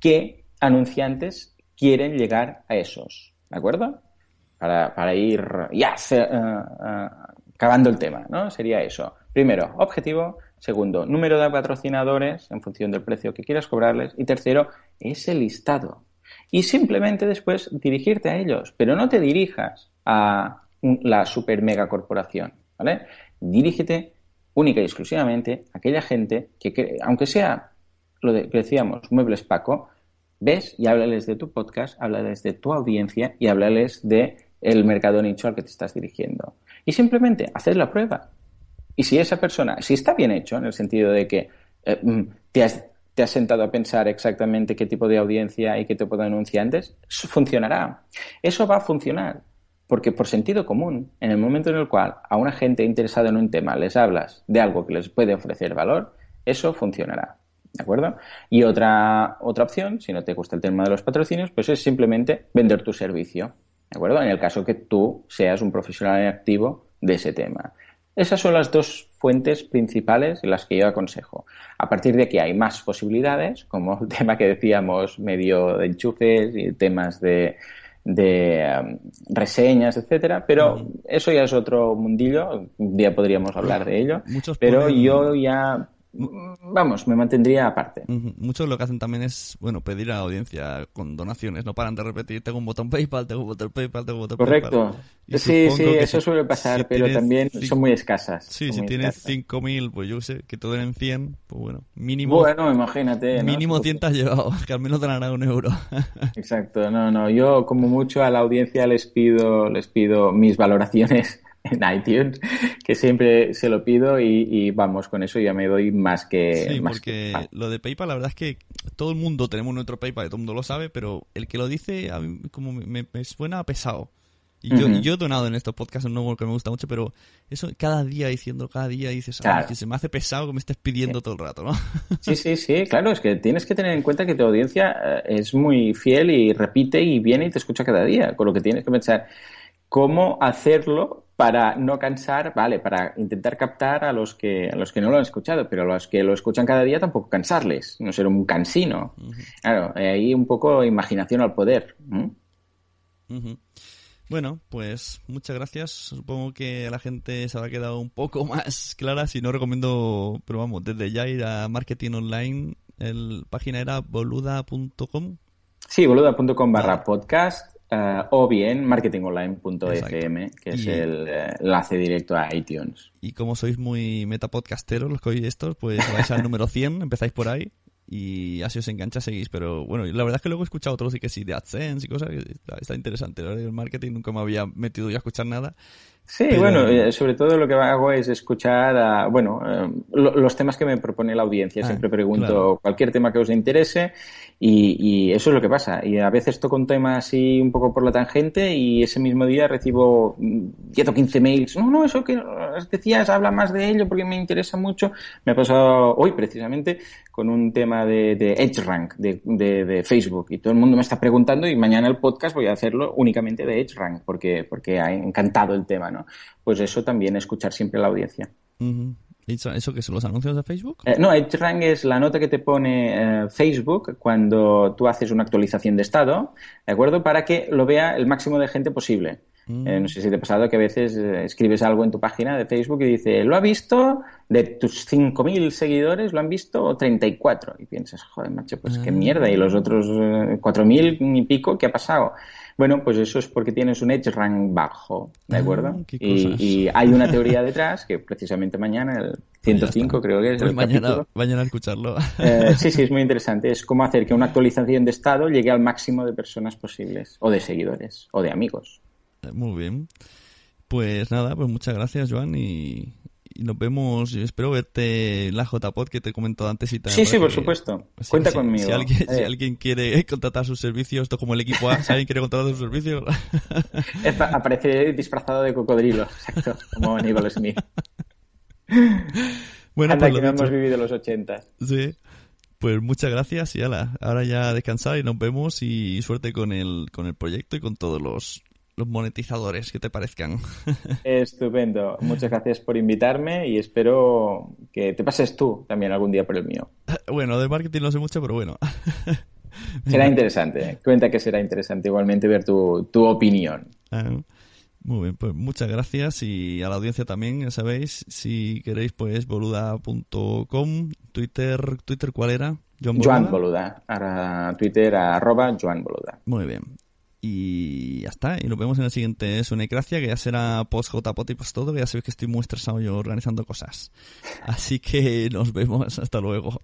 que anunciantes quieren llegar a esos, ¿de acuerdo? Para, para ir ya uh, uh, acabando el tema, ¿no? Sería eso. Primero, objetivo. Segundo, número de patrocinadores en función del precio que quieras cobrarles. Y tercero, ese listado. Y simplemente después dirigirte a ellos. Pero no te dirijas a la super mega corporación, ¿vale? Dirígete única y exclusivamente a aquella gente que, aunque sea lo que decíamos, Muebles Paco, ves y háblales de tu podcast, háblales de tu audiencia y háblales de el mercado nicho al que te estás dirigiendo. Y simplemente hacer la prueba. Y si esa persona, si está bien hecho, en el sentido de que eh, mm, te, has, te has sentado a pensar exactamente qué tipo de audiencia y qué tipo de anunciantes, funcionará. Eso va a funcionar. Porque por sentido común, en el momento en el cual a una gente interesada en un tema les hablas de algo que les puede ofrecer valor, eso funcionará. ¿De acuerdo? Y otra, otra opción, si no te gusta el tema de los patrocinios, pues es simplemente vender tu servicio. ¿De acuerdo? En el caso que tú seas un profesional activo de ese tema. Esas son las dos fuentes principales las que yo aconsejo. A partir de aquí hay más posibilidades, como el tema que decíamos, medio de enchufes y temas de, de um, reseñas, etcétera, pero eso ya es otro mundillo, un día podríamos hablar de ello, pero yo ya vamos, me mantendría aparte.
Muchos lo que hacen también es, bueno, pedir a la audiencia con donaciones, no paran de repetir, tengo un botón PayPal, tengo un botón PayPal, tengo un botón
Correcto. Sí, sí, eso suele pasar, pero también son muy escasas.
Sí, si tienes 5.000, pues yo sé, que te den 100, pues bueno, mínimo...
Bueno, imagínate.
Mínimo 100 te has llevado, que al menos te un euro.
Exacto, no, no, yo como mucho a la audiencia les pido, les pido mis valoraciones en iTunes, que siempre se lo pido y, vamos, con eso ya me doy más que...
Sí, porque lo de PayPal, la verdad es que todo el mundo tenemos nuestro PayPal, todo el mundo lo sabe, pero el que lo dice a mí como me, suena pesado. Y yo, yo, he donado en estos podcasts un nuevo que me gusta mucho, pero eso cada día diciendo, cada día dices, que se me hace pesado que me estés pidiendo todo el rato, ¿no?
Sí, sí, sí, claro, es que tienes que tener en cuenta que tu audiencia eh, es muy fiel y repite y viene y te escucha cada día, con lo que tienes que pensar cómo hacerlo para no cansar, vale, para intentar captar a los que a los que no lo han escuchado, pero a los que lo escuchan cada día tampoco cansarles, no ser un cansino. Claro, ahí un poco imaginación al poder.
Bueno, pues muchas gracias. Supongo que a la gente se ha quedado un poco más clara. Si no recomiendo, pero vamos, desde ya ir a marketing online. El página era boluda.com.
Sí, boluda.com barra podcast Uh, o bien marketingonline.fm, que es el uh, enlace directo a iTunes.
Y como sois muy metapodcasteros los que oís estos, pues vais al número 100, empezáis por ahí y así os engancha, seguís. Pero bueno, la verdad es que luego he escuchado otros y que sí, de AdSense y cosas, está, está interesante. El marketing nunca me había metido yo a escuchar nada.
Sí, bueno, eh, sobre todo lo que hago es escuchar, a, bueno, eh, los temas que me propone la audiencia. Ah, Siempre pregunto cualquier tema que os interese y, eso es lo que pasa. Y a veces toco un tema así un poco por la tangente y ese mismo día recibo 10 o 15 mails. No, no, eso que decías, habla más de ello porque me interesa mucho. Me ha pasado hoy precisamente con un tema de, de EdgeRank de, de, Facebook y todo el mundo me está preguntando y mañana el podcast voy a hacerlo únicamente de EdgeRank porque, porque ha encantado el tema, ¿no? Pues eso también, escuchar siempre a la audiencia.
¿Eso que son los anuncios de Facebook?
Eh, no, EdgeRank es la nota que te pone eh, Facebook cuando tú haces una actualización de estado, ¿de acuerdo? Para que lo vea el máximo de gente posible. Eh, no sé si te ha pasado que a veces escribes algo en tu página de Facebook y dice, lo ha visto, de tus 5.000 seguidores lo han visto 34. Y piensas, joder, macho, pues qué mierda. Y los otros 4.000 y pico, ¿qué ha pasado? Bueno, pues eso es porque tienes un edge rank bajo, ¿de ah, acuerdo? y, hay una teoría detrás que precisamente mañana, el 105 creo que es. El
mañana, mañana a escucharlo.
Eh, sí, sí, es muy interesante. Es cómo hacer que una actualización de estado llegue al máximo de personas posibles, o de seguidores, o de amigos.
Muy bien. Pues nada, pues muchas gracias, Joan, y, y nos vemos. Espero verte en la JPod que te he comentado antes y tal.
Sí, sí, por supuesto. Cuenta conmigo.
Si alguien, si eh. alguien, quiere contratar sus servicios, esto como el equipo A, si alguien quiere contratar sus servicios.
Aparece disfrazado de cocodrilo, exacto, como Aníbal Smith. Bueno, Anda, pues que no hemos vivido los 80.
Sí. Pues muchas gracias y ala, ahora ya descansar y nos vemos y suerte con el, con el proyecto y con todos los, los monetizadores que te parezcan.
Estupendo. Muchas gracias por invitarme y espero que te pases tú también algún día por el mío.
Bueno, de marketing no sé mucho, pero bueno.
Será interesante. Cuenta que será interesante igualmente ver tu, tu opinión.
Ah, muy bien, pues muchas gracias y a la audiencia también, ya sabéis, si queréis pues boluda.com, Twitter, Twitter ¿cuál era?
Joan Boluda. Joan Boluda, ahora Twitter arroba Joan Boluda.
Muy bien. Y ya está, y nos vemos en el siguiente Sunecracia, que ya será post JPOT y post todo, que ya sabéis que estoy muy estresado yo organizando cosas. Así que nos vemos, hasta luego.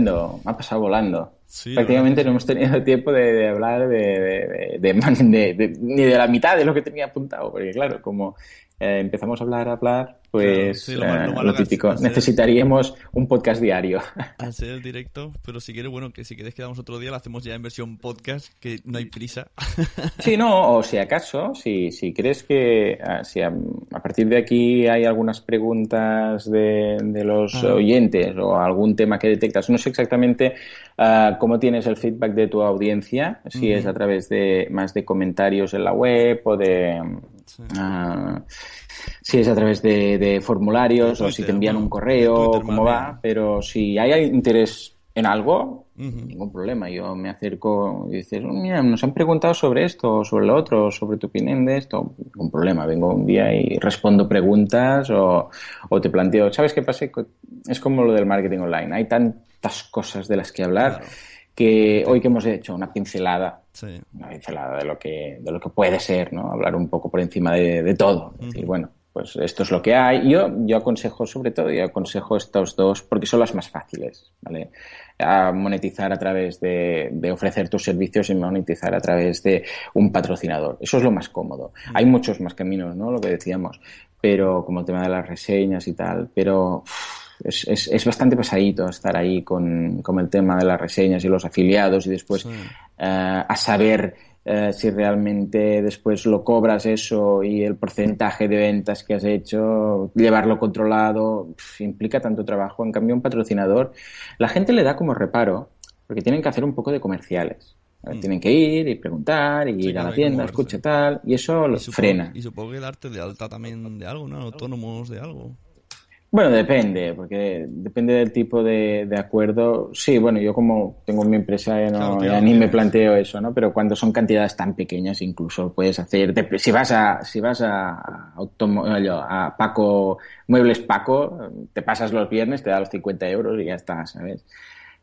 Estupendo, me ha pasado volando. Prácticamente no hemos tenido tiempo de, hablar de, de, ni de la mitad de lo que tenía apuntado, porque claro, como eh, empezamos a hablar, a hablar, pues lo, eh, típico. Necesitaríamos un podcast diario.
Hacer el directo, pero si quieres, bueno, que si quieres quedamos otro día, lo hacemos ya en versión podcast, que no hay prisa.
Sí, no, o si acaso, si, si crees que ah, si a, partir de aquí hay algunas preguntas de, de los ah. oyentes o algún tema que detectas, no sé exactamente uh, cómo tienes el feedback de tu audiencia, si es a través de más de comentarios en la web o de... Ah, si es a través de, formularios o si te envían un correo, cómo va, pero si hay interés en algo, ningún problema. Yo me acerco y dices, mira, nos han preguntado sobre esto, sobre lo otro, sobre tu opinión de esto, ningún problema. Vengo un día y respondo preguntas o, o te planteo, ¿sabes qué pasa? Es como lo del marketing online. Hay tantas cosas de las que hablar. Que hoy que hemos hecho una pincelada, una pincelada de lo que de lo que puede ser, ¿no? Hablar un poco por encima de, todo, decir, bueno, pues esto es lo que hay. Yo, yo aconsejo, sobre todo, yo aconsejo estos dos porque son las más fáciles, ¿vale? A monetizar a través de, de, ofrecer tus servicios y monetizar a través de un patrocinador. Eso es lo más cómodo. Hay muchos más caminos, ¿no? Lo que decíamos, pero como el tema de las reseñas y tal, pero es, es, es, bastante pesadito estar ahí con, con, el tema de las reseñas y los afiliados y después eh, a saber eh, si realmente después lo cobras eso y el porcentaje de ventas que has hecho, llevarlo controlado, implica tanto trabajo. En cambio, un patrocinador, la gente le da como reparo, porque tienen que hacer un poco de comerciales. Mm. Tienen que ir y preguntar y ir a la tienda, escucha tal, y eso lo frena.
Y supongo que darte de alta también de algo, ¿no? Autónomos de algo.
Bueno, depende, porque depende del tipo de, de, acuerdo. Sí, bueno, yo como tengo mi empresa ya, no, ni me planteo eso, ¿no? Pero cuando son cantidades tan pequeñas, incluso puedes hacer. Si vas a, si vas a, a Paco, Muebles Paco, te pasas los viernes, te da los 50 euros y ya está, ¿sabes?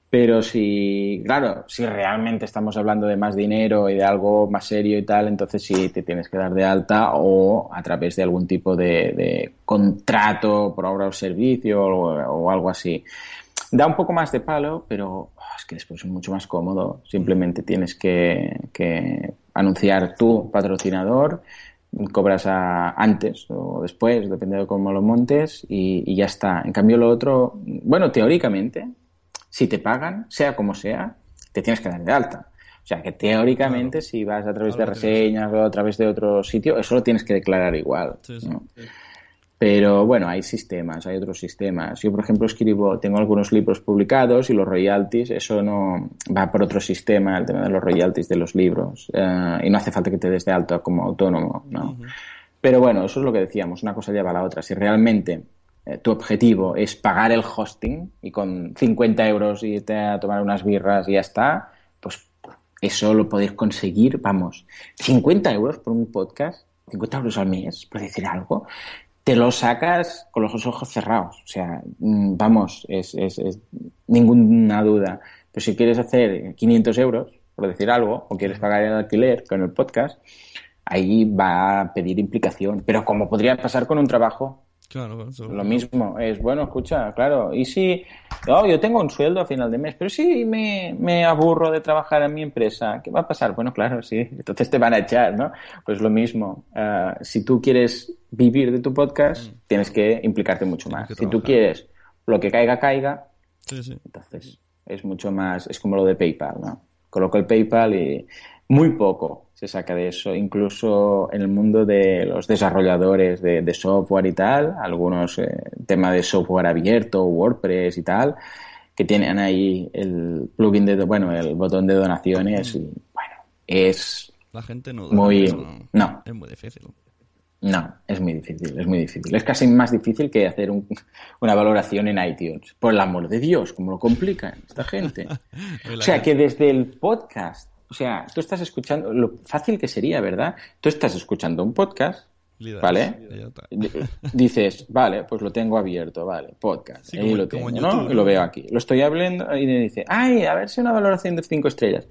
Pero si, claro, si realmente estamos hablando de más dinero y de algo más serio y tal, entonces sí te tienes que dar de alta o a través de algún tipo de, contrato por obra o servicio o, algo así. Da un poco más de palo, pero oh, es que después es mucho más cómodo. Simplemente tienes que, anunciar tu patrocinador, cobras antes o después, depende de cómo lo montes, y ya está. En cambio, lo otro, bueno, teóricamente, si te pagan, sea como sea, te tienes que dar de alta. O sea, que teóricamente si vas a través de reseñas o a través de otro sitio, eso lo tienes que declarar igual. Pero bueno, hay sistemas, hay otros sistemas. Yo, por ejemplo, escribo, tengo algunos libros publicados y los royalties, eso no va por otro sistema, el tema de los royalties de los libros. Eh, y no hace falta que te des de alta como autónomo, ¿no? Pero bueno, eso es lo que decíamos, una cosa lleva a la otra. Si realmente eh, tu objetivo es pagar el hosting y con 50 euros irte a tomar unas birras y ya está, pues eso lo podéis conseguir, vamos, 50 euros por un podcast, 50 euros al mes, por decir algo, te lo sacas con los ojos cerrados. O sea, mm, vamos, es, es, es ninguna duda. Pero si quieres hacer 500 euros, por decir algo, o quieres pagar el alquiler con el podcast, ahí va a pedir implicación. Pero como podría pasar con un trabajo,
Claro, eso-
lo mismo, es bueno, escucha, claro. Y si, oh, yo tengo un sueldo a final de mes, pero si me, me aburro de trabajar en mi empresa, ¿qué va a pasar? Bueno, claro, sí, entonces te van a echar, ¿no? Pues lo mismo, ah, si tú quieres vivir de tu podcast, tienes que implicarte mucho más. Si tú quieres lo que caiga, caiga,
Sí, sí.
entonces es mucho más, es como lo de PayPal, ¿no? Coloco el PayPal y muy poco se saca de eso, incluso en el mundo de los desarrolladores de, de software y tal, algunos eh, tema de software abierto, WordPress y tal, que tienen ahí el plugin de, bueno, el botón de donaciones y bueno, es
La gente no...
Muy-
eso
no.
Es muy difícil.
No, es muy difícil, es muy difícil. Es casi más difícil que hacer un- una valoración en iTunes. Por el amor de Dios, cómo lo complican esta gente. O sea, que desde el podcast, o sea, tú estás escuchando, lo fácil que sería, ¿verdad? Tú estás escuchando un podcast, ¿vale? D- Dices, vale, pues lo tengo abierto, vale, podcast.
Sí, como-
lo tengo,
en
¿no?
YouTube,
lo veo aquí. Lo estoy hablando y me dice, ay, a ver si una valoración de cinco estrellas.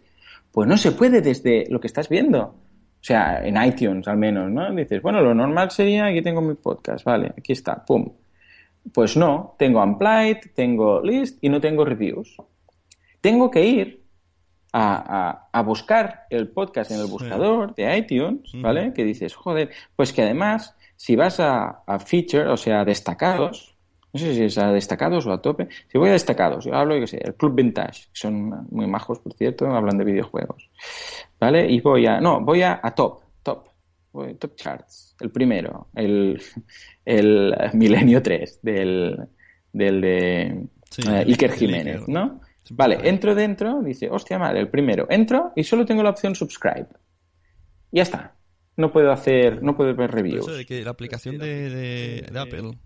Pues no se puede desde lo que estás viendo. O sea, en iTunes al menos, ¿no? Dices, bueno, lo normal sería, aquí tengo mi podcast, vale, aquí está, pum. Pues no, tengo Unplied, tengo List y no tengo reviews. Tengo que ir a, a- a buscar el podcast en el buscador de iTunes, ¿vale? Que dices, joder, pues que además, si vas a, a feature, o sea, a destacados, no sé si es a destacados o a tope, si voy a destacados, yo hablo, yo sé, el Club Vintage, que son muy majos, por cierto, hablan de videojuegos, ¿vale? Y voy a, no, voy a, a top, top, voy- top charts, el primero, el, el Milenio 3 del, del de
Sí,
eh, Iker Jiménez. ¿no? Vale, entro dentro, dice, hostia madre, el primero. Entro y solo tengo la opción subscribe. Ya está. No puedo hacer, no puedo ver reviews.
Eso de que la aplicación de, de, de Apple...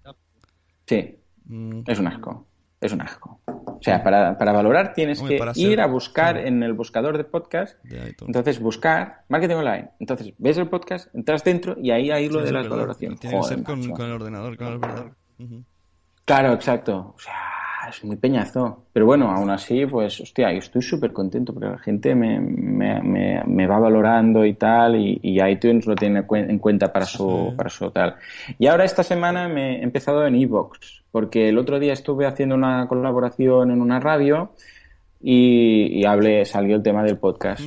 Sí,
mm,
es un asco. Es un asco. O sea, para, para valorar tienes
Hombre,
que ir
ser-
a buscar en el buscador de podcast.
de.
Entonces, buscar marketing online. Entonces, ves el podcast, entras dentro y ahí hay lo
Sí,
de las valoraciones.
Tiene que
Joder,
ser con, con el ordenador, es verdad. Ujú.
Claro, exacto. O sea, es muy peñazo. Pero bueno, aún así, pues, hostia, yo estoy súper contento porque la gente me, me, me, me va valorando y tal, y, y iTunes lo tiene en cuenta para su, para su tal. Y ahora esta semana me he empezado en Evox, porque el otro día estuve haciendo una colaboración en una radio y, y hablé, salió el tema del podcast.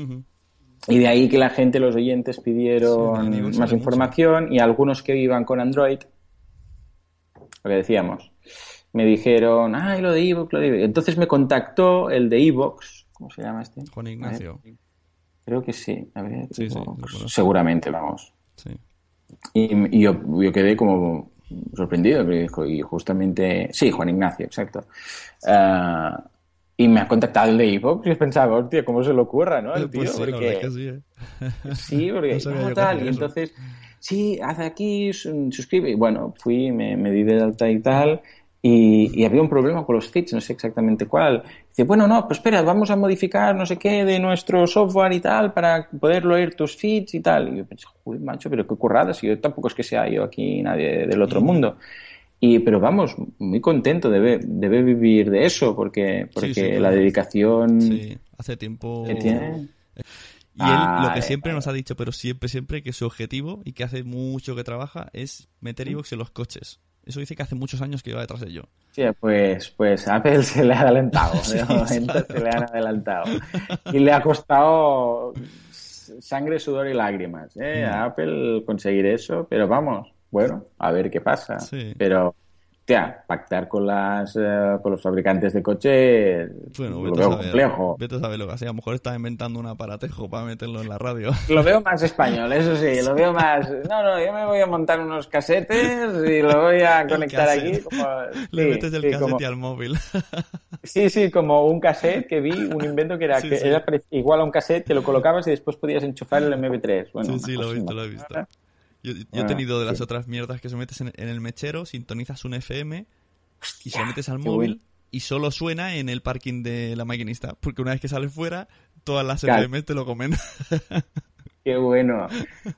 Y de ahí que la gente, los oyentes, pidieron más información y algunos que iban con Android, lo que decíamos, me dijeron, ay, lo de iVoox, lo de iVoox". Entonces me contactó el de iVoox, ¿cómo se llama este?
Juan Ignacio.
creo que sí, a ver,
Sí, sí,
seguramente, vamos.
Sí.
Y, y yo, yo quedé como sorprendido, y justamente, sí, Juan Ignacio, exacto. Ah, y me ha contactado el de iVoox y pensaba, hostia, ¿cómo se le ocurra, no? El tío,
Pues sí, la
porque...
que sí, ¿eh?
Sí, porque
No
tal, y entonces, sí, haz aquí, su- suscribe. Y bueno, fui, me, me di de alta y tal, y, y había un problema con los feeds, no sé exactamente cuál. Dice, bueno, no, pues espera, vamos a modificar no sé qué de nuestro software y tal para poder leer tus feeds y tal. Y yo pensé, joder, macho, pero qué currada, si yo tampoco es que sea yo aquí nadie del otro mundo. Y, pero vamos, muy contento de, ver- de ver vivir de eso, porque, porque
sí,
la dedicación
Sí, hace tiempo...
que tiene.
Y él lo
Ah,
que
eh,
siempre nos ha dicho, pero siempre, siempre, que su objetivo y que hace mucho que trabaja es meter iVoox en los coches. Eso dice que hace muchos años que va detrás de ello.
Sí, pues, pues Apple se le ha adelantado,
Sí,
de momento
claro.
se le han adelantado. Y le ha costado sangre, sudor y lágrimas ¿eh?
Mm.
a Apple conseguir eso, pero vamos, bueno, a ver qué pasa.
Sí.
Pero, tía, pactar con las eh, con los fabricantes de coches
Bueno,
lo veo
saber.
complejo.
Vete a saber lo que hace. A lo mejor está inventando un aparatejo para meterlo en la radio.
Lo veo más español, eso sí, lo veo más... No, no, yo me voy a montar unos casetes y lo voy a conectar aquí. Como...
Le
sí,
metes el
sí,
casete
como-
al móvil.
Sí, sí, como un cassette que vi, un invento que era,
Sí,
que era igual a un cassette que lo colocabas y después podías enchufar el MP3. Bueno,
sí, sí, lo he visto, lo he visto. Yo, he
Ah,
tenido de las
sí.
otras mierdas que se metes en, en el mechero, sintonizas un FM y lo metes al móvil, y solo suena en el parking de la maquinista, porque una vez que sales fuera, todas las
Claro.
FM te lo comen.
Qué bueno.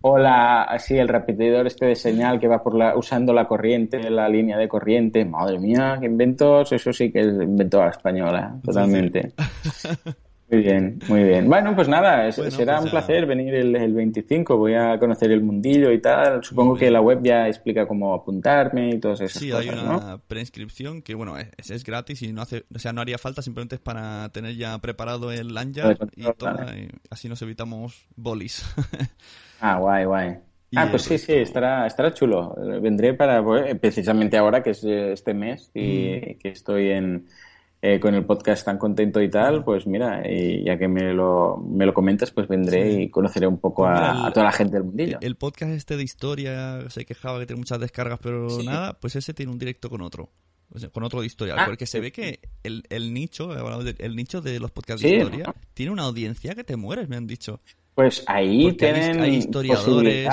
O la, así el repetidor este de señal que va por la, usando la corriente, la línea de corriente. Madre mía, qué inventos. Eso sí que es invento a la española, totalmente. Muy bien, muy bien. Bueno, pues nada, es-
Bueno,
será
pues
un placer venir el, el 25. Voy a conocer el mundillo y tal. Supongo que la web ya explica cómo apuntarme y todas esas
Sí, hay una
¿no?
preinscripción que, bueno, es, es gratis y no hace, o sea, no haría falta, simplemente es para tener ya preparado el lanyard y
vale.
y así nos evitamos bolis.
Ah, guay, guay. Ah, pues sí, sí, estará, estará chulo. Vendré para, pues, precisamente ahora que es eh, este mes y
Mm.
que estoy en, eh, con el podcast tan contento y tal, pues mira, y ya que me lo, me lo comentas, pues vendré
Sí.
y conoceré un poco
Pues
a,
el-
a toda la gente del mundillo.
El podcast este de historia se quejaba que tiene muchas descargas, pero
Sí.
nada, pues ese tiene un directo con otro. Con otro de historia.
Ah,
porque se ve que el, el nicho, de- el nicho de los podcasts de historia,
¿no?
tiene una audiencia que te mueres, me han dicho.
Pues ahí
Porque
tienen
hay historiadores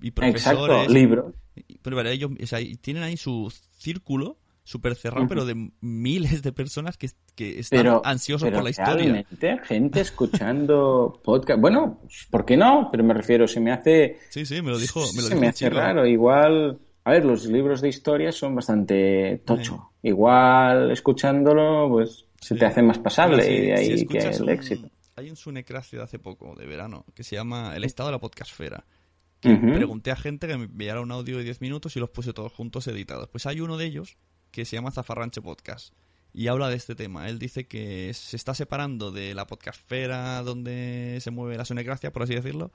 y- profesores.
Exacto, libros.
Pero vale, ellos o sea, y tienen ahí su círculo súper cerrado, pero de miles de personas que, que están
Pero,
ansiosos
pero
por la historia.
gente escuchando podcast. Bueno, ¿por qué no? Pero me refiero, se me hace...
Sí, sí, me lo dijo, me lo
se
dijo
me hace
chico.
raro. Igual, a ver, los libros de historia son bastante tocho. Igual, escuchándolo, pues se
Sí.
te hace más pasable y de
si
ahí que el
un-
éxito.
Hay un Sunecracio de hace poco, de verano, que se llama El estado de la podcastfera.
Ujú.
Pregunté a gente que me enviara un audio de 10 minutos y los puse todos juntos editados. Pues hay uno de ellos que se llama Zafarranche Podcast y habla de este tema. Él dice que se está separando de la podcastfera donde se mueve la Sunecracia, por así decirlo,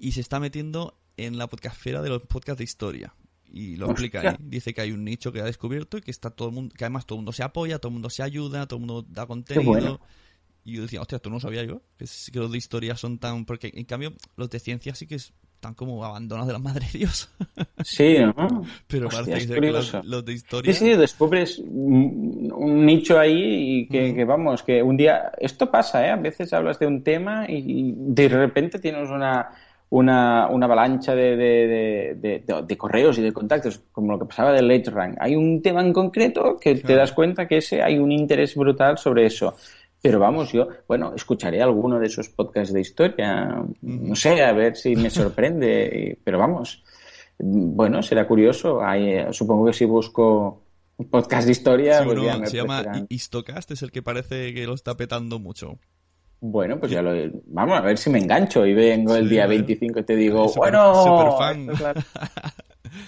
y se está metiendo en la podcastfera de los podcasts de historia. Y lo explica ahí. Dice que hay un nicho que ha descubierto y que está todo el mundo, que además todo el mundo se apoya, todo el mundo se ayuda, todo el mundo da contenido.
bueno.
Y yo decía, hostia, esto no lo sabía yo. Que, es- los de historia son tan. Porque en cambio, los de ciencia sí que están como abandonados de la madre de Dios.
Sí, ¿no?
Pero
Hostia,
parece que los, los de historia.
Sí, sí, descubres un un nicho ahí y que, que, vamos, que un día, esto pasa, ¿eh? A veces hablas de un tema y, de repente tienes una, una, una avalancha de, de, de, de- de- de correos y de contactos, como lo que pasaba del Late Rank. Hay un tema en concreto que te
Claro.
das cuenta que ese hay un interés brutal sobre eso. Pero vamos, yo, bueno, escucharé alguno de esos podcasts de historia, no sé, a ver si me sorprende, pero vamos, bueno, será curioso. Hay, supongo que si busco un podcast de historia,
Sí,
pues
uno
ya me
se llama. Histocast, es el que parece que lo está petando mucho.
Bueno, pues ya lo... Vamos a ver si me engancho y vengo el día
a ver.
25 y te digo,
Super-
bueno... es la-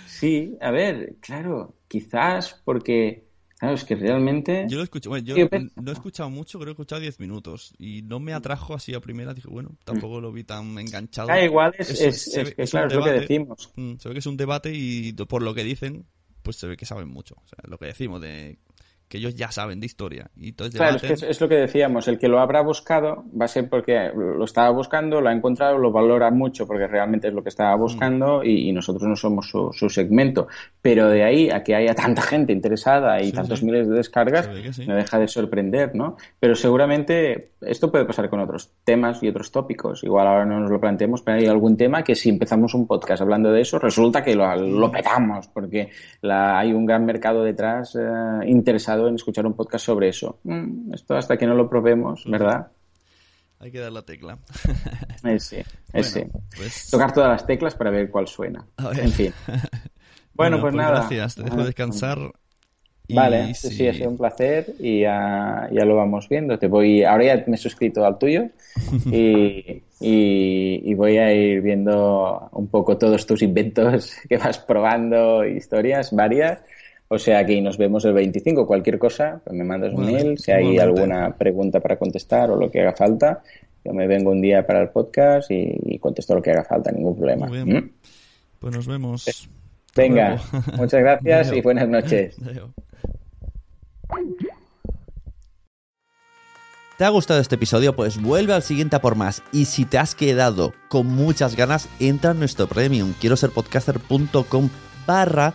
Sí, a ver, claro, quizás porque... Claro, es que realmente...
Yo lo escucho, bueno, yo no he escuchado mucho, creo que he escuchado 10 minutos y no me atrajo así a primera. Dije, bueno, tampoco lo vi tan enganchado.
Ah, igual es, es, es que, claro, lo que
debate.
decimos.
Mm, Se ve que es un debate y por lo que dicen, pues se ve que saben mucho. O sea, lo que decimos de que ellos ya saben de historia. Y entonces
Claro, es que es, es lo que decíamos, el que lo habrá buscado va a ser porque lo estaba buscando, lo ha encontrado, lo valora mucho porque realmente es lo que estaba
Mm.
buscando y, y nosotros no somos su, su segmento. Pero de ahí a que haya tanta gente interesada y
Sí,
tantos
sí.
miles de descargas,
sí.
me deja de sorprender, ¿no? Pero seguramente esto puede pasar con otros temas y otros tópicos. Igual ahora no nos lo planteemos, pero hay algún tema que si empezamos un podcast hablando de eso, resulta que lo, lo petamos porque la- hay un gran mercado detrás eh, interesado en escuchar un podcast sobre eso. Mm, esto hasta que no lo probemos, ¿verdad?
Hay que dar la tecla.
Eh, sí, eh,
Bueno, pues-
Tocar todas las teclas para ver cuál suena.
Ver.
En fin. Bueno, pues nada.
Gracias, te dejo
Ah,
descansar. y
Vale, sí, sí, ha sido un placer y ya, ya lo vamos viendo. Te voy, ahora ya me he suscrito al tuyo y, y- y voy a ir viendo un poco todos tus inventos que vas probando, historias varias. O sea que nos vemos el 25. Cualquier cosa, pues me mandas un
Vale,
mail. Si hay
igualmente.
alguna pregunta para contestar o lo que haga falta, yo me vengo un día para el podcast y, y contesto lo que haga falta, ningún problema.
Muy bien.
¿Mm?
Pues nos vemos. Hasta
Venga,
luego.
muchas gracias y buenas noches.
¿Te ha gustado este episodio? Pues vuelve al siguiente a por más. Y si te has quedado con muchas ganas, entra en nuestro premium. Quiero ser podcaster.com barra